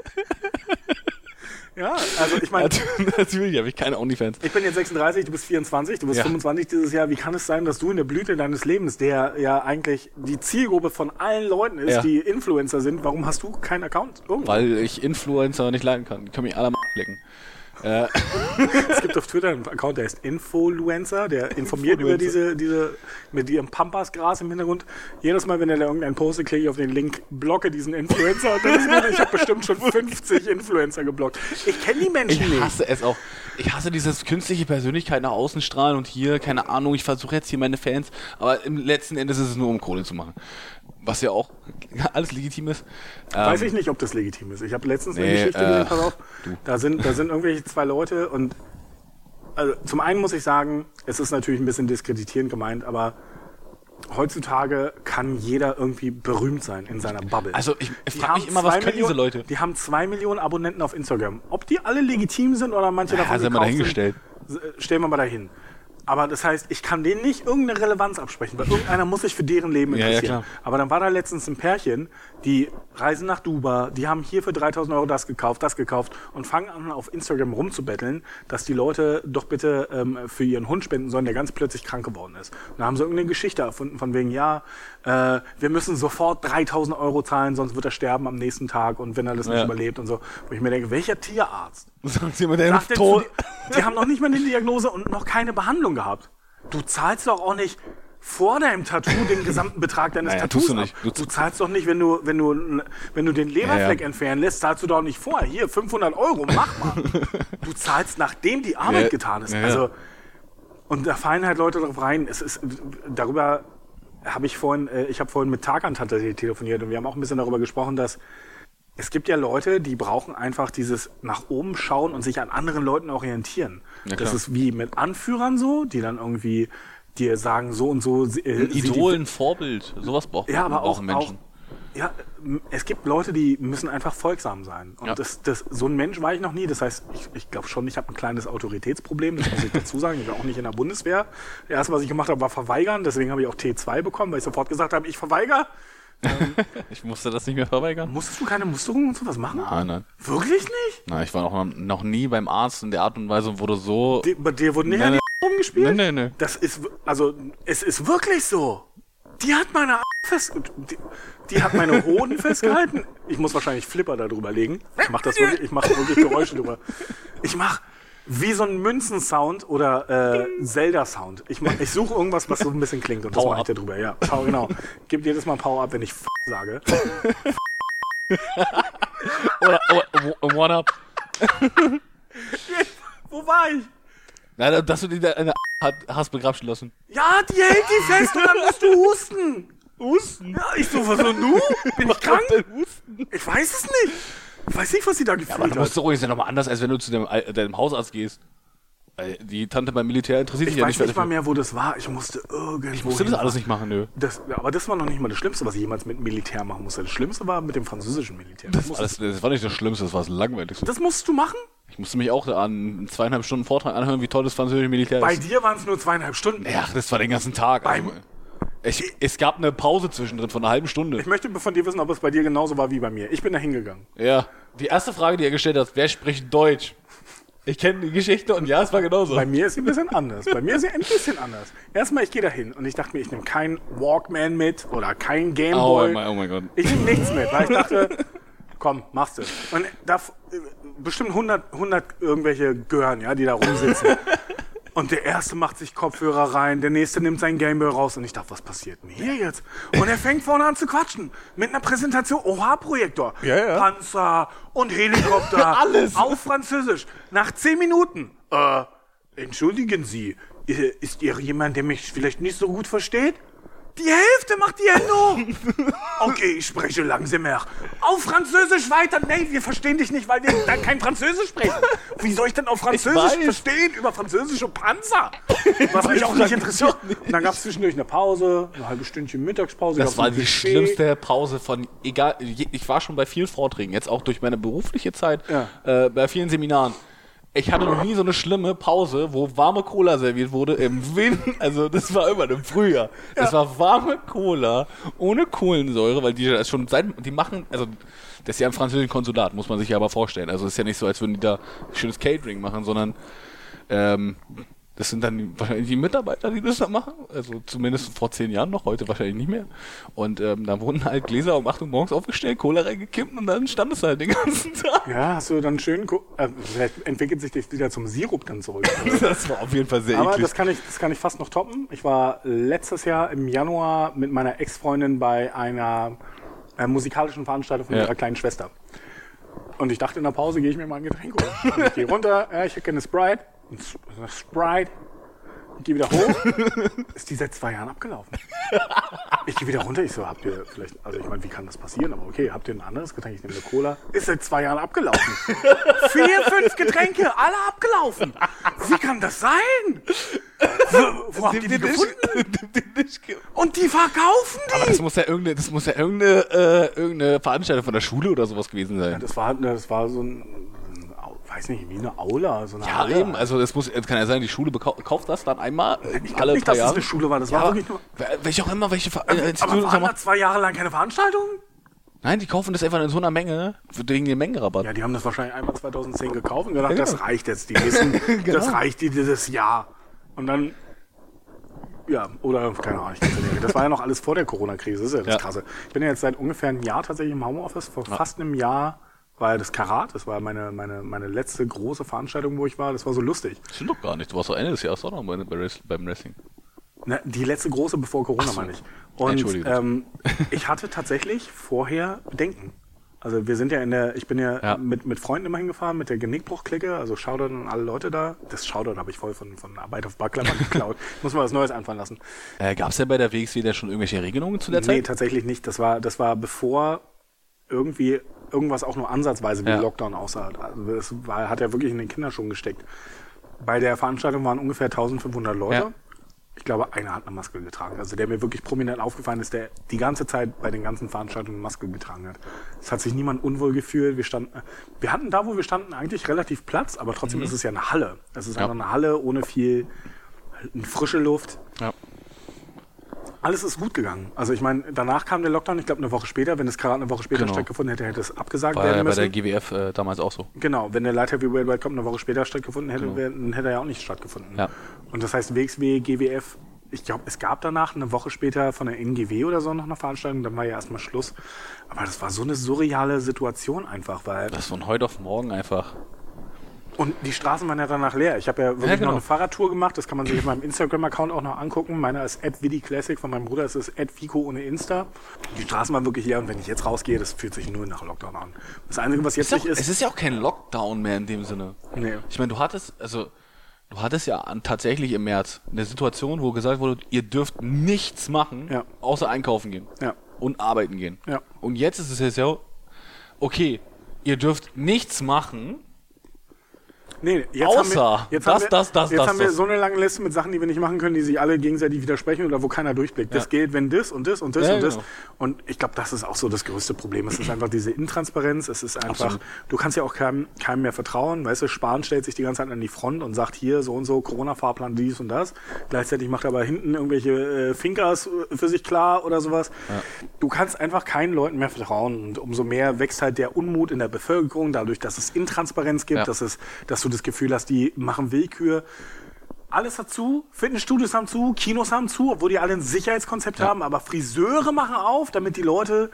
Ja, also ich meine, Natürlich habe ich keine Onlyfans. ich bin jetzt 36, du bist 24, du bist Ja. 25 dieses Jahr. Wie kann es sein, dass du in der Blüte deines Lebens, der ja eigentlich die Zielgruppe von allen Leuten ist, Ja. die Influencer sind, warum hast du keinen Account? Irgendwo. Weil ich Influencer nicht leiden kann. Die können mich alle am lecken. Äh, Es gibt auf Twitter einen Account, der ist Influencer, der informiert über diese, diese, mit ihrem Pampasgras im Hintergrund. Jedes Mal, wenn er da irgendeinen postet, klicke ich auf den Link, blocke diesen Influencer mir, ich habe bestimmt schon 50 Influencer geblockt. Ich kenne die Menschen ich nicht. hasse es auch. Ich hasse dieses künstliche Persönlichkeit nach außen strahlen und hier, keine Ahnung, ich versuche jetzt hier meine Fans, aber im letzten Endes ist es nur, um Kohle zu machen. Was ja auch alles legitim ist. Weiß Ähm, ich nicht, ob das legitim ist. Ich habe letztens eine Nee, Geschichte äh, gesehen, pass auf. Da sind, da sind irgendwelche zwei Leute und also zum einen muss ich sagen, es ist natürlich ein bisschen diskreditierend gemeint, aber heutzutage kann jeder irgendwie berühmt sein in seiner Bubble. Also ich, ich frage mich immer, was können diese Millionen- Leute? Die haben zwei Millionen Abonnenten auf Instagram. Ob die alle legitim sind oder manche Ja, davon sind, stellen wir mal dahin. Aber das heißt, ich kann denen nicht irgendeine Relevanz absprechen, weil irgendeiner muss sich für deren Leben Ja, ja, interessieren. klar. Aber dann war da letztens ein Pärchen, die reisen nach Dubai, die haben hier für 3000 Euro das gekauft, das gekauft und fangen an auf Instagram rumzubetteln, dass die Leute doch bitte ähm, für ihren Hund spenden sollen, der ganz plötzlich krank geworden ist. Und da haben sie irgendeine Geschichte erfunden von wegen, ja, äh, wir müssen sofort 3000 Euro zahlen, sonst wird er sterben am nächsten Tag und wenn er das nicht Ja. überlebt und so. Wo ich mir denke, welcher Tierarzt Sagt jemand, der sagt tot. Die haben noch nicht mal eine Diagnose und noch keine Behandlung gehabt. Du zahlst doch auch nicht vor deinem Tattoo den gesamten Betrag deines Naja, Tattoos du nicht. Du- Du zahlst doch nicht, wenn du, wenn du, wenn du den Leberfleck Ja, entfernen lässt, zahlst du doch nicht vorher. Hier, 500 Euro, mach mal. du zahlst, nachdem die Arbeit Ja, getan ist. ja, ja. Also, und da fallen halt Leute drauf rein. Es ist, darüber habe ich vorhin, äh, ich habe vorhin mit Tarkan tatsächlich telefoniert und wir haben auch ein bisschen darüber gesprochen, dass es gibt ja Leute, die brauchen einfach dieses nach oben schauen und sich an anderen Leuten orientieren. Ja, das ist wie mit Anführern so, die dann irgendwie dir sagen, so und so. Äh, Ein sind die- Idol, ein Vorbild. Sowas braucht Ja, aber auch, brauchen Menschen. auch ja, es gibt Leute, die müssen einfach folgsam sein. Und Ja. das, das, so ein Mensch war ich noch nie. Das heißt, ich, ich glaube schon, ich habe ein kleines Autoritätsproblem, das muss ich dazu sagen. Ich war auch nicht in der Bundeswehr. Das erste, was ich gemacht habe, war verweigern. Deswegen habe ich auch T2 bekommen, weil ich sofort gesagt habe, ich verweigere. Ich musste das nicht mehr verweigern. Musstest du keine Musterung und sowas machen? Nein, nein. Wirklich nicht? Nein, ich war noch, noch nie beim Arzt in der Art und Weise und wurde so. Die, bei dir wurden nicht Nee, die rumgespielt? Nee, nee, nee. Das ist, also, es ist wirklich so. Die hat meine fest. Die, die hat meine Hoden festgehalten. Ich muss wahrscheinlich Flipper darüber legen. Ich mache das wirklich, ich mache wirklich Geräusche drüber. Ich mache wie so ein Münzensound oder äh, Zelda-Sound. Ich, ich suche irgendwas, was so ein bisschen klingt und das mache ich da drüber. Ja, Power, genau. Gib jedes Mal Power up, wenn ich F sage. Oder, oder One-Up. Wo war ich? Nein, dass du die da in der hat, hast begrapschen lassen. Ja, die hält die fest und dann musst du husten. Husten? Ja, ich so, was und du? Bin ich krank? Husten? Ich weiß es nicht. Ich weiß nicht, was sie da Aber gefühlt du hat. musst doch ist ja nochmal anders, als wenn du zu deinem, Al- deinem Hausarzt gehst. Die Tante beim Militär interessiert Ich sich ja weiß nicht nicht mal mehr, wo das war. Ich musste irgendwo. Ich musste das alles nicht machen, nö. Das, ja, aber das war noch nicht mal das Schlimmste, was ich jemals mit Militär machen musste. Das Schlimmste war mit dem französischen Militär. Das, Das, musstest, alles, das war nicht das Schlimmste, das war das Langweiligste. das musst du machen? Ich musste mich auch an zweieinhalb Stunden Vortrag anhören, wie toll das französische Militär Bei ist. dir waren es nur zweieinhalb Stunden. Ja, das war den ganzen Tag. Beim- Also, ich, es gab eine Pause zwischendrin von einer halben Stunde. Ich möchte von dir wissen, ob es bei dir genauso war wie bei mir. Ich bin da hingegangen. Ja. Die erste Frage, die er gestellt hat, wer spricht Deutsch? Ich kenne die Geschichte und ja, es war genauso. Bei mir ist sie ein bisschen anders. Bei mir ist sie ein bisschen anders. Erstmal, ich gehe da hin und ich dachte mir, ich nehme keinen Walkman mit oder kein Oh Gameboy. mein, oh mein Gott. Ich nehme nichts mit, weil ich dachte, komm, machst du. Und da bestimmt 100, 100 irgendwelche Gören, ja, die da rumsitzen. Und der erste macht sich Kopfhörer rein, der nächste nimmt sein Gameboy raus und ich dachte, was passiert denn hier jetzt? Und er fängt vorne an zu quatschen mit einer Präsentation, Oha-Projektor, Ja, ja. Panzer und Helikopter, Alles. auf Französisch. Nach 10 Minuten, äh, entschuldigen Sie, äh, ist ihr jemand, der mich vielleicht nicht so gut versteht? Die Hälfte macht die Hände hoch. Okay, ich spreche langsamer. Auf Französisch weiter. Nee, wir verstehen dich nicht, weil wir dann kein Französisch sprechen. Wie soll ich denn auf Französisch verstehen über französische Panzer? Was mich auch nicht interessiert. Und dann gab es zwischendurch eine Pause, eine halbe Stündchen Mittagspause. Das war die schlimmste Pause von egal. Ich war schon bei vielen Vorträgen, jetzt auch durch meine berufliche Zeit, Ja. äh, bei vielen Seminaren. Ich hatte noch nie so eine schlimme Pause, wo warme Cola serviert wurde im Wind. Also das war immer im Frühjahr. Das war warme Cola ohne Kohlensäure, weil die das schon seit die machen, also das ist ja ein französisches Konsulat, muss man sich ja aber vorstellen. Also es ist ja nicht so, als würden die da schönes Catering machen, sondern ähm, das sind dann wahrscheinlich die Mitarbeiter, die das da machen. Also zumindest vor zehn Jahren noch, heute wahrscheinlich nicht mehr. Und ähm, da wurden halt Gläser um 8 Uhr morgens aufgestellt, Cola reingekippt und dann stand es halt den ganzen Tag. Ja, hast du dann schön. Äh, vielleicht entwickelt sich das wieder zum Sirup dann zurück. Das war auf jeden Fall sehr Aber eklig. das kann, ich, das kann ich fast noch toppen. Ich war letztes Jahr im Januar mit meiner Ex-Freundin bei einer äh, musikalischen Veranstaltung von Ja. ihrer kleinen Schwester. Und ich dachte, in der Pause gehe ich mir mal ein Getränk holen. Ich gehe runter, ja, ich hätte gerne Sprite. S- Sprite. Ich gehe wieder hoch. Ist die seit zwei Jahren abgelaufen. Ich gehe wieder runter. Ich so, habt ihr vielleicht, also ich meine, wie kann das passieren? Aber okay, habt ihr ein anderes Getränk? Ich nehme eine Cola. Ist seit zwei Jahren abgelaufen. Vier, fünf Getränke, alle abgelaufen. Wie kann das sein? Wo, wo habt ihr die gefunden? Und die verkaufen die? Aber das muss ja irgendeine, das muss ja irgendeine, äh, irgendeine Veranstaltung von der Schule oder sowas gewesen sein. Das war, das war so ein, ein weiß nicht, wie eine Aula, so eine Ja, Halle. eben. Also es muss, kann ja sein, die Schule kauft das dann einmal äh, Ich glaub alle nicht, dass es Jahre. eine Schule war. Das Ja, war wirklich nur. wel- welche auch immer, welche Ver- äh, Aber Institute das waren da zwei Jahre lang keine Veranstaltung? Nein, die kaufen das einfach in so einer Menge wegen dem Mengenrabatt. Ja, die haben das wahrscheinlich einmal 2010 gekauft und gedacht, Ja, das genau. reicht jetzt. Die nächsten, das reicht die dieses Jahr. Und dann, ja, oder keine Ahnung, das war ja noch alles vor der Corona-Krise, das ist ja das Ja. Krasse. Ich bin ja jetzt seit ungefähr einem Jahr tatsächlich im Homeoffice. Vor fast einem Jahr war ja das Karat, das war meine, meine, meine letzte große Veranstaltung, wo ich war. Das war so lustig. Stimmt doch gar nicht. Du warst doch Ende des Jahres auch noch beim Wrestling. Ne, die letzte große bevor Corona, so. meine ich. Und Entschuldigung. ähm, ich hatte tatsächlich vorher Bedenken. Also wir sind ja in der, ich bin ja, Ja. Mit, mit Freunden immer hingefahren, mit der Genickbruch-Clique, also Shoutout an alle Leute da. Das Shoutout habe ich voll von, von Arbeit auf Backklammern geklaut. Muss man was Neues anfangen lassen. Äh, Gab es denn bei der WXW da schon irgendwelche Regelungen zu der Nee, Zeit? tatsächlich nicht. Das war, das war bevor irgendwie irgendwas auch nur ansatzweise wie Ja. Lockdown aussah. Also das war, hat ja wirklich in den Kinderschuhen gesteckt. Bei der Veranstaltung waren ungefähr 1500 Leute. Ja. Ich glaube, einer hat eine Maske getragen. Also der mir wirklich prominent aufgefallen ist, der die ganze Zeit bei den ganzen Veranstaltungen eine Maske getragen hat. Es hat sich niemand unwohl gefühlt. Wir standen, wir hatten da, wo wir standen, eigentlich relativ Platz, aber trotzdem ist es ja eine Halle. Es ist Mhm. Ja. einfach eine Halle ohne viel frische Luft. Ja. Alles ist gut gegangen. Also ich meine, danach kam der Lockdown, ich glaube eine Woche später. Wenn es gerade eine Woche später Genau. stattgefunden hätte, hätte es abgesagt War ja werden bei müssen. der GWF äh, damals auch so. genau, wenn der Light Heavyweight World Cup eine Woche später stattgefunden hätte, wär- dann hätte er ja auch nicht stattgefunden. Genau. Ja. Und das heißt, WXW, GWF, ich glaube, es gab danach eine Woche später von der NGW oder so noch eine Veranstaltung, dann war ja erstmal Schluss. Aber das war so eine surreale Situation einfach, weil. Das von heute auf morgen einfach. Und die Straßen waren ja danach leer. Ich habe ja wirklich Ja, genau. noch eine Fahrradtour gemacht. Das kann man sich auf meinem Instagram-Account auch noch angucken. Meiner ist @vidiclassic, von meinem Bruder ist es @vico ohne Insta. Die Straßen waren wirklich leer und wenn ich jetzt rausgehe, das fühlt sich nur nach Lockdown an. Das Einzige, was jetzt Ist auch, nicht es ist, ist ja auch kein Lockdown mehr in dem Sinne. Nee. Ich meine, du hattest, also, du hattest ja an, tatsächlich im März eine Situation, wo gesagt wurde, ihr dürft nichts machen, Ja. außer einkaufen gehen. Ja. Und arbeiten gehen. Ja. Und jetzt ist es jetzt ja, okay, ihr dürft nichts machen, Nee, jetzt Außer haben wir, jetzt das, haben wir, das, das, jetzt das, haben wir das. so eine lange Liste mit Sachen, die wir nicht machen können, die sich alle gegenseitig widersprechen oder wo keiner durchblickt. Das Ja. gilt, wenn das und das und das Ja, und das. genau. Und ich glaube, das ist auch so das größte Problem. Es ist einfach diese Intransparenz. Es ist einfach, Absolut. du kannst ja auch keinem, keinem mehr vertrauen. Weißt du, Spahn stellt sich die ganze Zeit an die Front und sagt hier so und so, Corona-Fahrplan, dies und das. Gleichzeitig macht er aber hinten irgendwelche äh, Finkers äh, für sich klar oder sowas. Du kannst einfach keinen Leuten mehr vertrauen. Und umso mehr wächst halt der Unmut in der Bevölkerung, dadurch, dass es Intransparenz gibt, Ja. dass es, dass du das Gefühl hast, die machen Willkür. Alles hat zu, Fitnessstudios haben zu, Kinos haben zu, obwohl die alle ein Sicherheitskonzept haben, aber Friseure machen auf, damit die Leute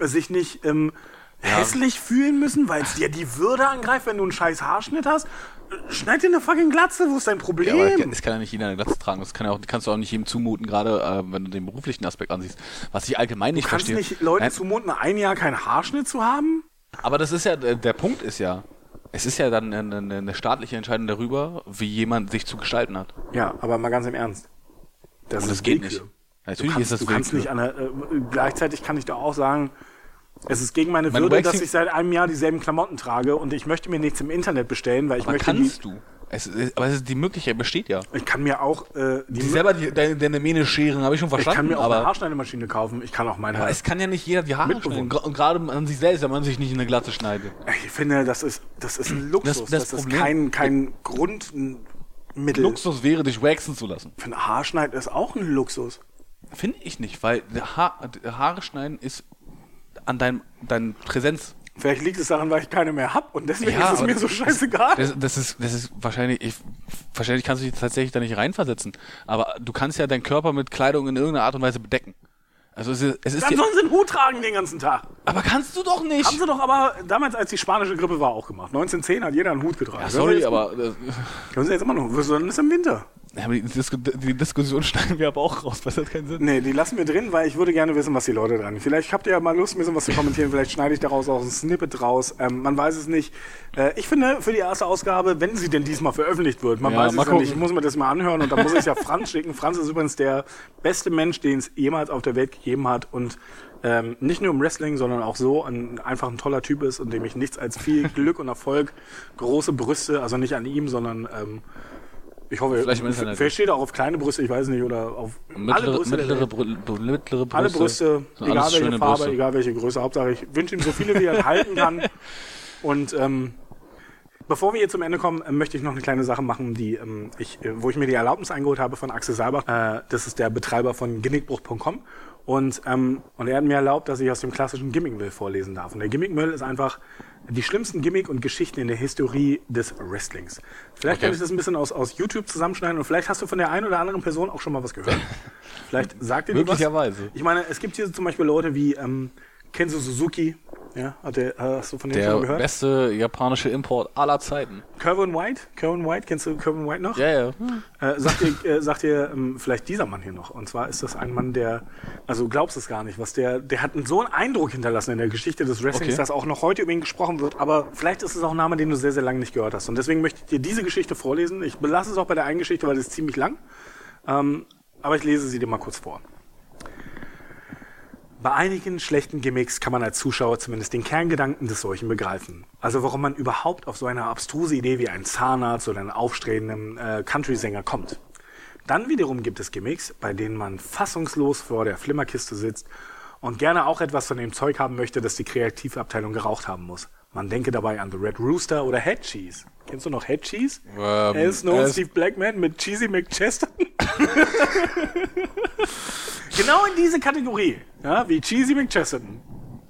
sich nicht ähm, hässlich fühlen müssen, weil es dir die Würde angreift, wenn du einen scheiß Haarschnitt hast. Schneid dir eine fucking Glatze, wo ist dein Problem? Ja, aber es kann ja nicht jeder eine Glatze tragen. Das kann ja auch, kannst du auch nicht jedem zumuten, gerade äh, wenn du den beruflichen Aspekt ansiehst. Was ich allgemein nicht du kannst verstehe. nicht Leuten Nein, zumuten, ein Jahr keinen Haarschnitt zu haben? aber das ist ja, der Punkt ist ja, es ist ja dann eine, eine, staatliche Entscheidung darüber, wie jemand sich zu gestalten hat. Ja, aber mal ganz im Ernst. Das, Und das geht Willkür. nicht. Natürlich kannst, ist das du kannst Willkür. nicht an der, äh, gleichzeitig kann ich dir auch sagen, es ist gegen meine Würde, dass ich seit einem Jahr dieselben Klamotten trage und ich möchte mir nichts im Internet bestellen, weil ich Aber möchte kannst du? Es, ist- aber es ist, die Möglichkeit besteht ja. ich kann mir auch äh, die, Die selber die, deine, deine Mähne scheren, habe ich schon ich kann verstanden. mir auch eine aber, Haarschneidemaschine kaufen. Ich kann auch meine. aber es kann ja nicht jeder die Haare schneiden. Und gerade an sich selbst, wenn man sich nicht in eine Glatte schneidet. ich finde, das ist das ist ein Luxus. Das- Das, das ist kein kein Grundmittel. Luxus wäre, dich waxen zu lassen. Für ein Haarschneid ist auch ein Luxus. Finde ich nicht, weil Haar, Haare schneiden ist an deinem, deinem Präsenz. Vielleicht liegt es daran, weil ich keine mehr hab und deswegen Ja, ist es mir so scheißegal. Das, das ist, das ist wahrscheinlich, ich, wahrscheinlich kannst du dich tatsächlich da nicht reinversetzen. Aber du kannst ja deinen Körper mit Kleidung in irgendeiner Art und Weise bedecken. Also es ist, es ist Dann sollen sie einen Hut tragen den ganzen Tag. aber kannst du doch nicht. Haben sie doch aber damals, als die spanische Grippe war, auch gemacht. 1910 hat jeder einen Hut getragen. Ja, sorry, aber äh, Können sie jetzt immer noch. Sollen es im Winter. Ja, aber die, Disku die Diskussion schneiden wir aber auch raus, das hat keinen Sinn. Nee, die lassen wir drin, weil ich würde gerne wissen, was die Leute dran. Vielleicht habt ihr ja mal Lust, ein bisschen was zu kommentieren. Vielleicht schneide ich daraus auch ein Snippet raus. Ähm, man weiß es nicht. Äh, ich finde, für die erste Ausgabe, wenn sie denn diesmal veröffentlicht wird, man Ja, weiß es ja nicht, ich muss mir das mal anhören und dann muss ich es ja Franz schicken. Franz ist übrigens der beste Mensch, den es jemals auf der Welt gegeben hat und ähm, nicht nur im Wrestling, sondern auch so ein, einfach ein toller Typ ist und dem ich nichts als viel Glück und Erfolg, große Brüste, also nicht an ihm, sondern ähm, ich hoffe, Vielleicht vielleicht steht er auch auf kleine Brüste, ich weiß nicht, oder auf alle Mittlere, Brüste. der mittlere. Brü- mittlere Brüste. Alle Brüste, egal welche Farbe, Brüste. egal welche Größe. Hauptsache, ich wünsche ihm so viele, wie er halten kann. Und ähm, bevor wir hier zum Ende kommen, äh, möchte ich noch eine kleine Sache machen, die ähm, ich, äh, wo ich mir die Erlaubnis eingeholt habe von Axel Seibach. Äh, das ist der Betreiber von gimmickbruch.com. Und, ähm, und er hat mir erlaubt, dass ich aus dem klassischen Gimmickmüll vorlesen darf. Und der Gimmickmüll ist einfach die schlimmsten Gimmick und Geschichten in der Historie des Wrestlings. Vielleicht Okay. kann ich das ein bisschen aus, aus YouTube zusammenschneiden und vielleicht hast du von der einen oder anderen Person auch schon mal was gehört. vielleicht sagt ihr was. Möglicherweise. Ich meine, es gibt hier zum Beispiel Leute wie ähm, Kenzo Suzuki. Ja, hat der, hast du von dem schon Der gehört? beste japanische Import aller Zeiten. Kerwin White. Kerwin White, kennst du Kerwin White noch? Ja, ja. Äh, sagt dir, äh, sagt dir ähm, vielleicht dieser Mann hier noch. Und zwar ist das ein Mann, der, also du glaubst es gar nicht, was der, der hat so einen Eindruck hinterlassen in der Geschichte des Wrestlings, Okay. dass auch noch heute über ihn gesprochen wird. Aber vielleicht ist es auch ein Name, den du sehr, sehr lange nicht gehört hast. Und deswegen möchte ich dir diese Geschichte vorlesen. Ich belasse es auch bei der einen Geschichte, weil es ist ziemlich lang. Ähm, aber ich lese sie dir mal kurz vor. Bei einigen schlechten Gimmicks kann man als Zuschauer zumindest den Kerngedanken des solchen begreifen. Also warum man überhaupt auf so eine abstruse Idee wie einen Zahnarzt oder einen aufstrebenden äh, Country-Sänger kommt. Dann wiederum gibt es Gimmicks, bei denen man fassungslos vor der Flimmerkiste sitzt und gerne auch etwas von dem Zeug haben möchte, das die Kreativabteilung geraucht haben muss. Man denke dabei an The Red Rooster oder Head Cheese. Kennst du noch Head Cheese? Ähm, er ist no er ist- Steve Blackman mit Cheesy McChester. genau in diese Kategorie, ja, wie Cheesy McChesterton,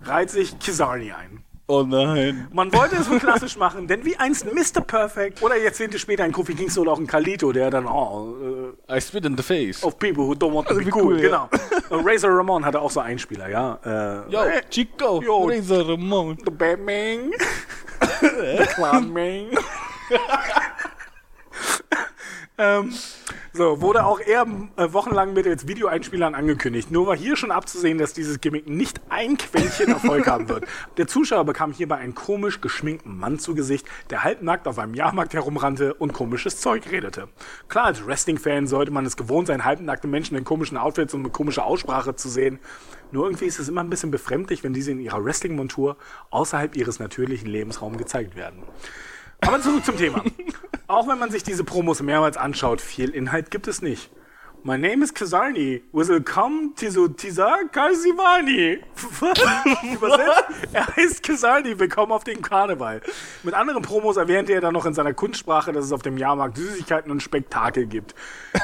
reiht sich Kizarni ein. Oh nein. Man wollte es so klassisch machen, denn wie einst Mr. Perfect oder Jahrzehnte später ein Kofi Kingston oder auch ein Kalito, der dann oh, I spit in the face. of people who don't want to be Also Wie cool, cool, ja. genau. Und Razor Ramon hatte auch so Einspieler, ja. Äh, Yo, hey, Chico, Yo. Razor Ramon. The Batman. The Clownman. ähm, so, wurde auch eher äh, wochenlang mit jetzt Videoeinspielern angekündigt. Nur war hier schon abzusehen, dass dieses Gimmick nicht ein Quäntchen Erfolg haben wird. Der Zuschauer bekam hierbei einen komisch geschminkten Mann zu Gesicht, der halbnackt auf einem Jahrmarkt herumrannte und komisches Zeug redete. Klar, als Wrestling-Fan sollte man es gewohnt sein, halbnackte Menschen in komischen Outfits und mit komischer Aussprache zu sehen. Nur irgendwie ist es immer ein bisschen befremdlich, wenn diese in ihrer Wrestling-Montur außerhalb ihres natürlichen Lebensraums gezeigt werden. Aber zurück zum Thema. Auch wenn man sich diese Promos mehrmals anschaut, viel Inhalt gibt es nicht. My name is Kazarni. To Tisa Kasivani. Übersetzt, er heißt Kazarni. Willkommen auf dem Karneval. Mit anderen Promos erwähnte er dann noch in seiner Kunstsprache, dass es auf dem Jahrmarkt Süßigkeiten und Spektakel gibt.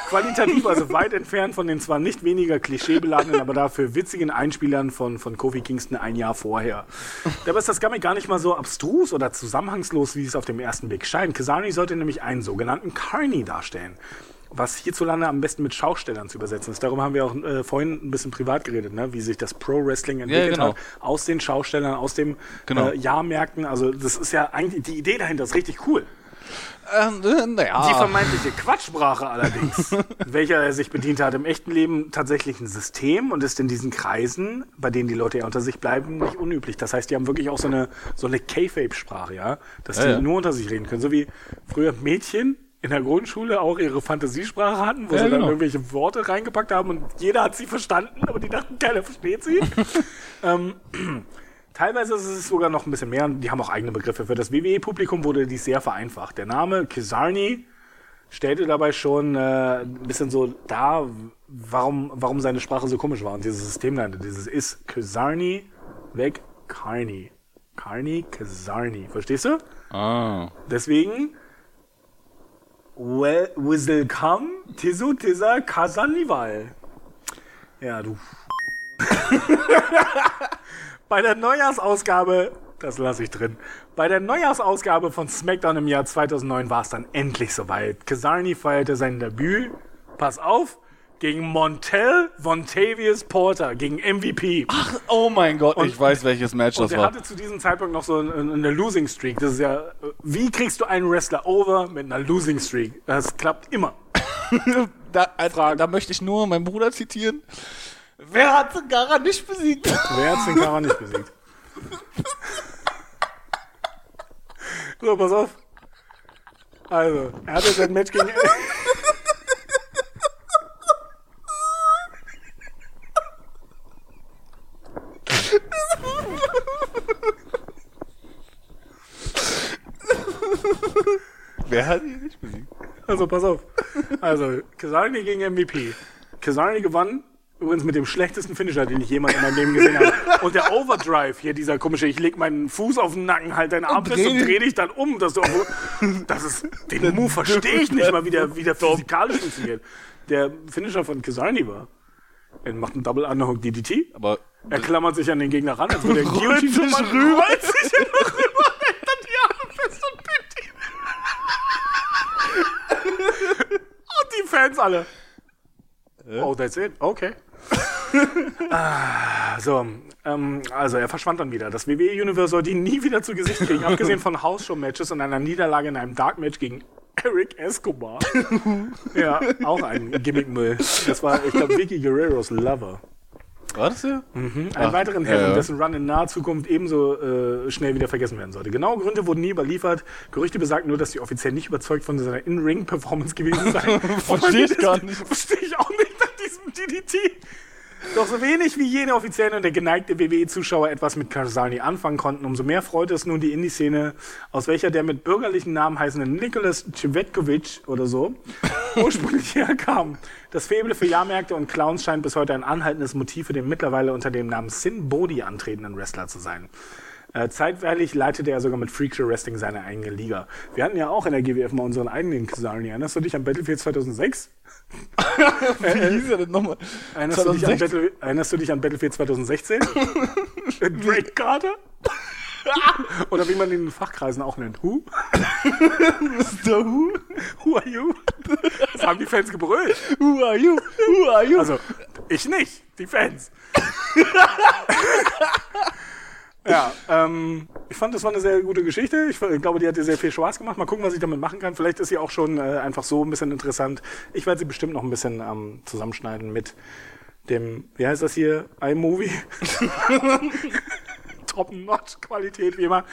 Qualitativ also weit entfernt von den zwar nicht weniger klischeebeladenen, aber dafür witzigen Einspielern von, von Kofi Kingston ein Jahr vorher. Dabei ist das Gimmick gar nicht mal so abstrus oder zusammenhangslos, wie es auf dem ersten Blick scheint. Kazarni sollte nämlich einen sogenannten Carney darstellen was hierzulande am besten mit Schaustellern zu übersetzen ist. Darum haben wir auch äh, vorhin ein bisschen privat geredet, ne? wie sich das Pro-Wrestling entwickelt genau. hat. Aus den Schaustellern, aus den Genau. äh, Jahrmärkten. Also das ist ja eigentlich, die Idee dahinter ist richtig cool. Ähm, äh, Die naja. vermeintliche Quatschsprache allerdings, welcher er sich bedient hat, im echten Leben tatsächlich ein System und ist in diesen Kreisen, bei denen die Leute ja unter sich bleiben, nicht unüblich. Das heißt, die haben wirklich auch so eine, so eine K-Fape-Sprache, ja, dass Ja, die ja. nur unter sich reden können. So wie früher Mädchen in der Grundschule auch ihre Fantasiesprache hatten, wo Ja, sie dann genau. irgendwelche Worte reingepackt haben und jeder hat sie verstanden, aber die dachten, keiner versteht sie. ähm, Teilweise ist es sogar noch ein bisschen mehr. und Die haben auch eigene Begriffe. Für das WWE-Publikum wurde dies sehr vereinfacht. Der Name Kizarni stellte dabei schon äh, ein bisschen so dar, warum, warum seine Sprache so komisch war. Und dieses System dahinter, dieses ist Kizarni weg Carney. Carney, Kizarni. Verstehst du? Ah. Deswegen well, Welcome Tisu Tisa Kasanival. Ja, du. Bei der Neujahrsausgabe, das lasse ich drin. Bei der Neujahrsausgabe von SmackDown im Jahr 2009 war es dann endlich soweit. Kazarni feierte sein Debüt. Pass auf. Gegen Montel Vontavious Porter, gegen MVP. Oh mein Gott, Und- ich weiß, welches Match Und das er war. hatte zu diesem Zeitpunkt noch so eine, Losing Streak. Das ist ja, wie kriegst du einen Wrestler over mit einer Losing Streak? Das klappt immer. Da, äh, da möchte ich nur meinen Bruder zitieren. Wer hat Gara nicht besiegt? Wer hat den Kara nicht besiegt? So, pass auf. Also, er hatte sein Match gegen. Wer hat ihn nicht besiegt? Also, pass auf. Also, Kesarni gegen MVP. Kesarni gewann. Übrigens mit dem schlechtesten Finisher, den ich jemals in meinem Leben gesehen habe. Und der Overdrive hier, dieser komische, ich leg meinen Fuß auf den Nacken, halt deinen Arm fest und dich. dreh dich dann um. Dass du auch, das ist, den Move verstehe ich nicht mal, wie der, wie der physikalisch funktioniert. Der Finisher von Kesarni war. Er macht einen Double Underhook DDT. Aber Er klammert sich an den Gegner ran, als würde er Rollt Guillotine sich rüber. rollt sich immer rüber, hält dann die Arme fest und pinnt ihn. Und die Fans alle. Oh, that's it? Okay. ah, so, ähm, also er verschwand dann wieder. Das WWE-Universe sollte ihn nie wieder zu Gesicht kriegen, abgesehen von House-Show-Matches und einer Niederlage in einem Dark-Match gegen Eric Escobar. ja, auch ein Gimmick-Müll. Das war, ich glaube, Vicky Guerreros Lover. war das ja? Einen Ach, weiteren ja, Herren, ja. dessen Run in naher Zukunft ebenso äh, schnell wieder vergessen werden sollte. Genaue Gründe wurden nie überliefert. Gerüchte besagten nur, dass sie offiziell nicht überzeugt von seiner In-Ring-Performance gewesen seien. Verstehe ich gar nicht. Verstehe ich auch nicht nach diesem DDT. Doch so wenig wie jene Offiziellen und der geneigte WWE-Zuschauer etwas mit Karzani anfangen konnten, umso mehr freute es nun die Indie-Szene, aus welcher der mit bürgerlichen Namen heißende Nicholas Cvetkovic oder so ursprünglich herkam. Das Faible für Jahrmärkte und Clowns scheint bis heute ein anhaltendes Motiv für den mittlerweile unter dem Namen Sin Bodhi antretenden Wrestler zu sein. Äh, zeitweilig leitete er sogar mit Freakshow Wrestling seine eigene Liga. Wir hatten ja auch in der GWF mal unseren eigenen Kazarni. Erinnerst du dich an Battlefield 2006? Wie hieß er denn nochmal? Erinnerst du, dich an 2006? Battle, erinnerst du dich an Battlefield 2016? Drake Carter? Oder wie man ihn in Fachkreisen auch nennt. Who? Mr. Who? Who are you? Das haben die Fans gebrüllt. Who are you? Who are you? Also, ich nicht, die Fans. Ja, ähm, ich fand, das war eine sehr gute Geschichte. Ich glaube, die hat dir sehr viel Spaß gemacht. Mal gucken, was ich damit machen kann. Vielleicht ist sie auch schon äh, einfach so ein bisschen interessant. Ich werde sie bestimmt noch ein bisschen ähm, zusammenschneiden mit dem, wie heißt das hier, iMovie? Top-Notch-Qualität, wie immer.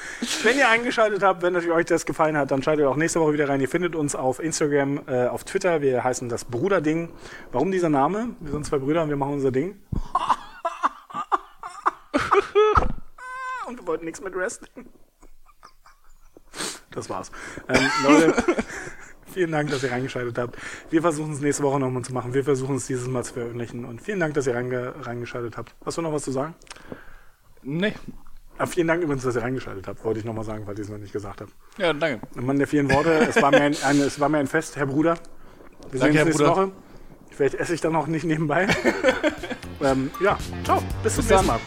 Wenn ihr eingeschaltet habt, wenn euch das gefallen hat, dann schaltet auch nächste Woche wieder rein. Ihr findet uns auf Instagram, äh, auf Twitter. Wir heißen das Bruderding. Warum dieser Name? Wir sind zwei Brüder und wir machen unser Ding. und wir wollten nichts mit Wrestling. Das war's. Ähm, Leute, vielen Dank, dass ihr reingeschaltet habt. Wir versuchen es nächste Woche nochmal zu machen. Wir versuchen es dieses Mal zu veröffentlichen. Und vielen Dank, dass ihr reinge reingeschaltet habt. Hast du noch was zu sagen? Nee. Ah, vielen Dank übrigens, dass ihr reingeschaltet habt, wollte ich nochmal sagen, weil ich es noch nicht gesagt habe. Ja, danke. Mann der vielen Worte, es war mir ein, ein, es war mir ein Fest, Herr Bruder. Wir Danke, sehen Herr uns nächste Bruder. Woche. Vielleicht esse ich dann noch nicht nebenbei. ähm, ja, ciao, bis zum Bis nächsten dann. Mal.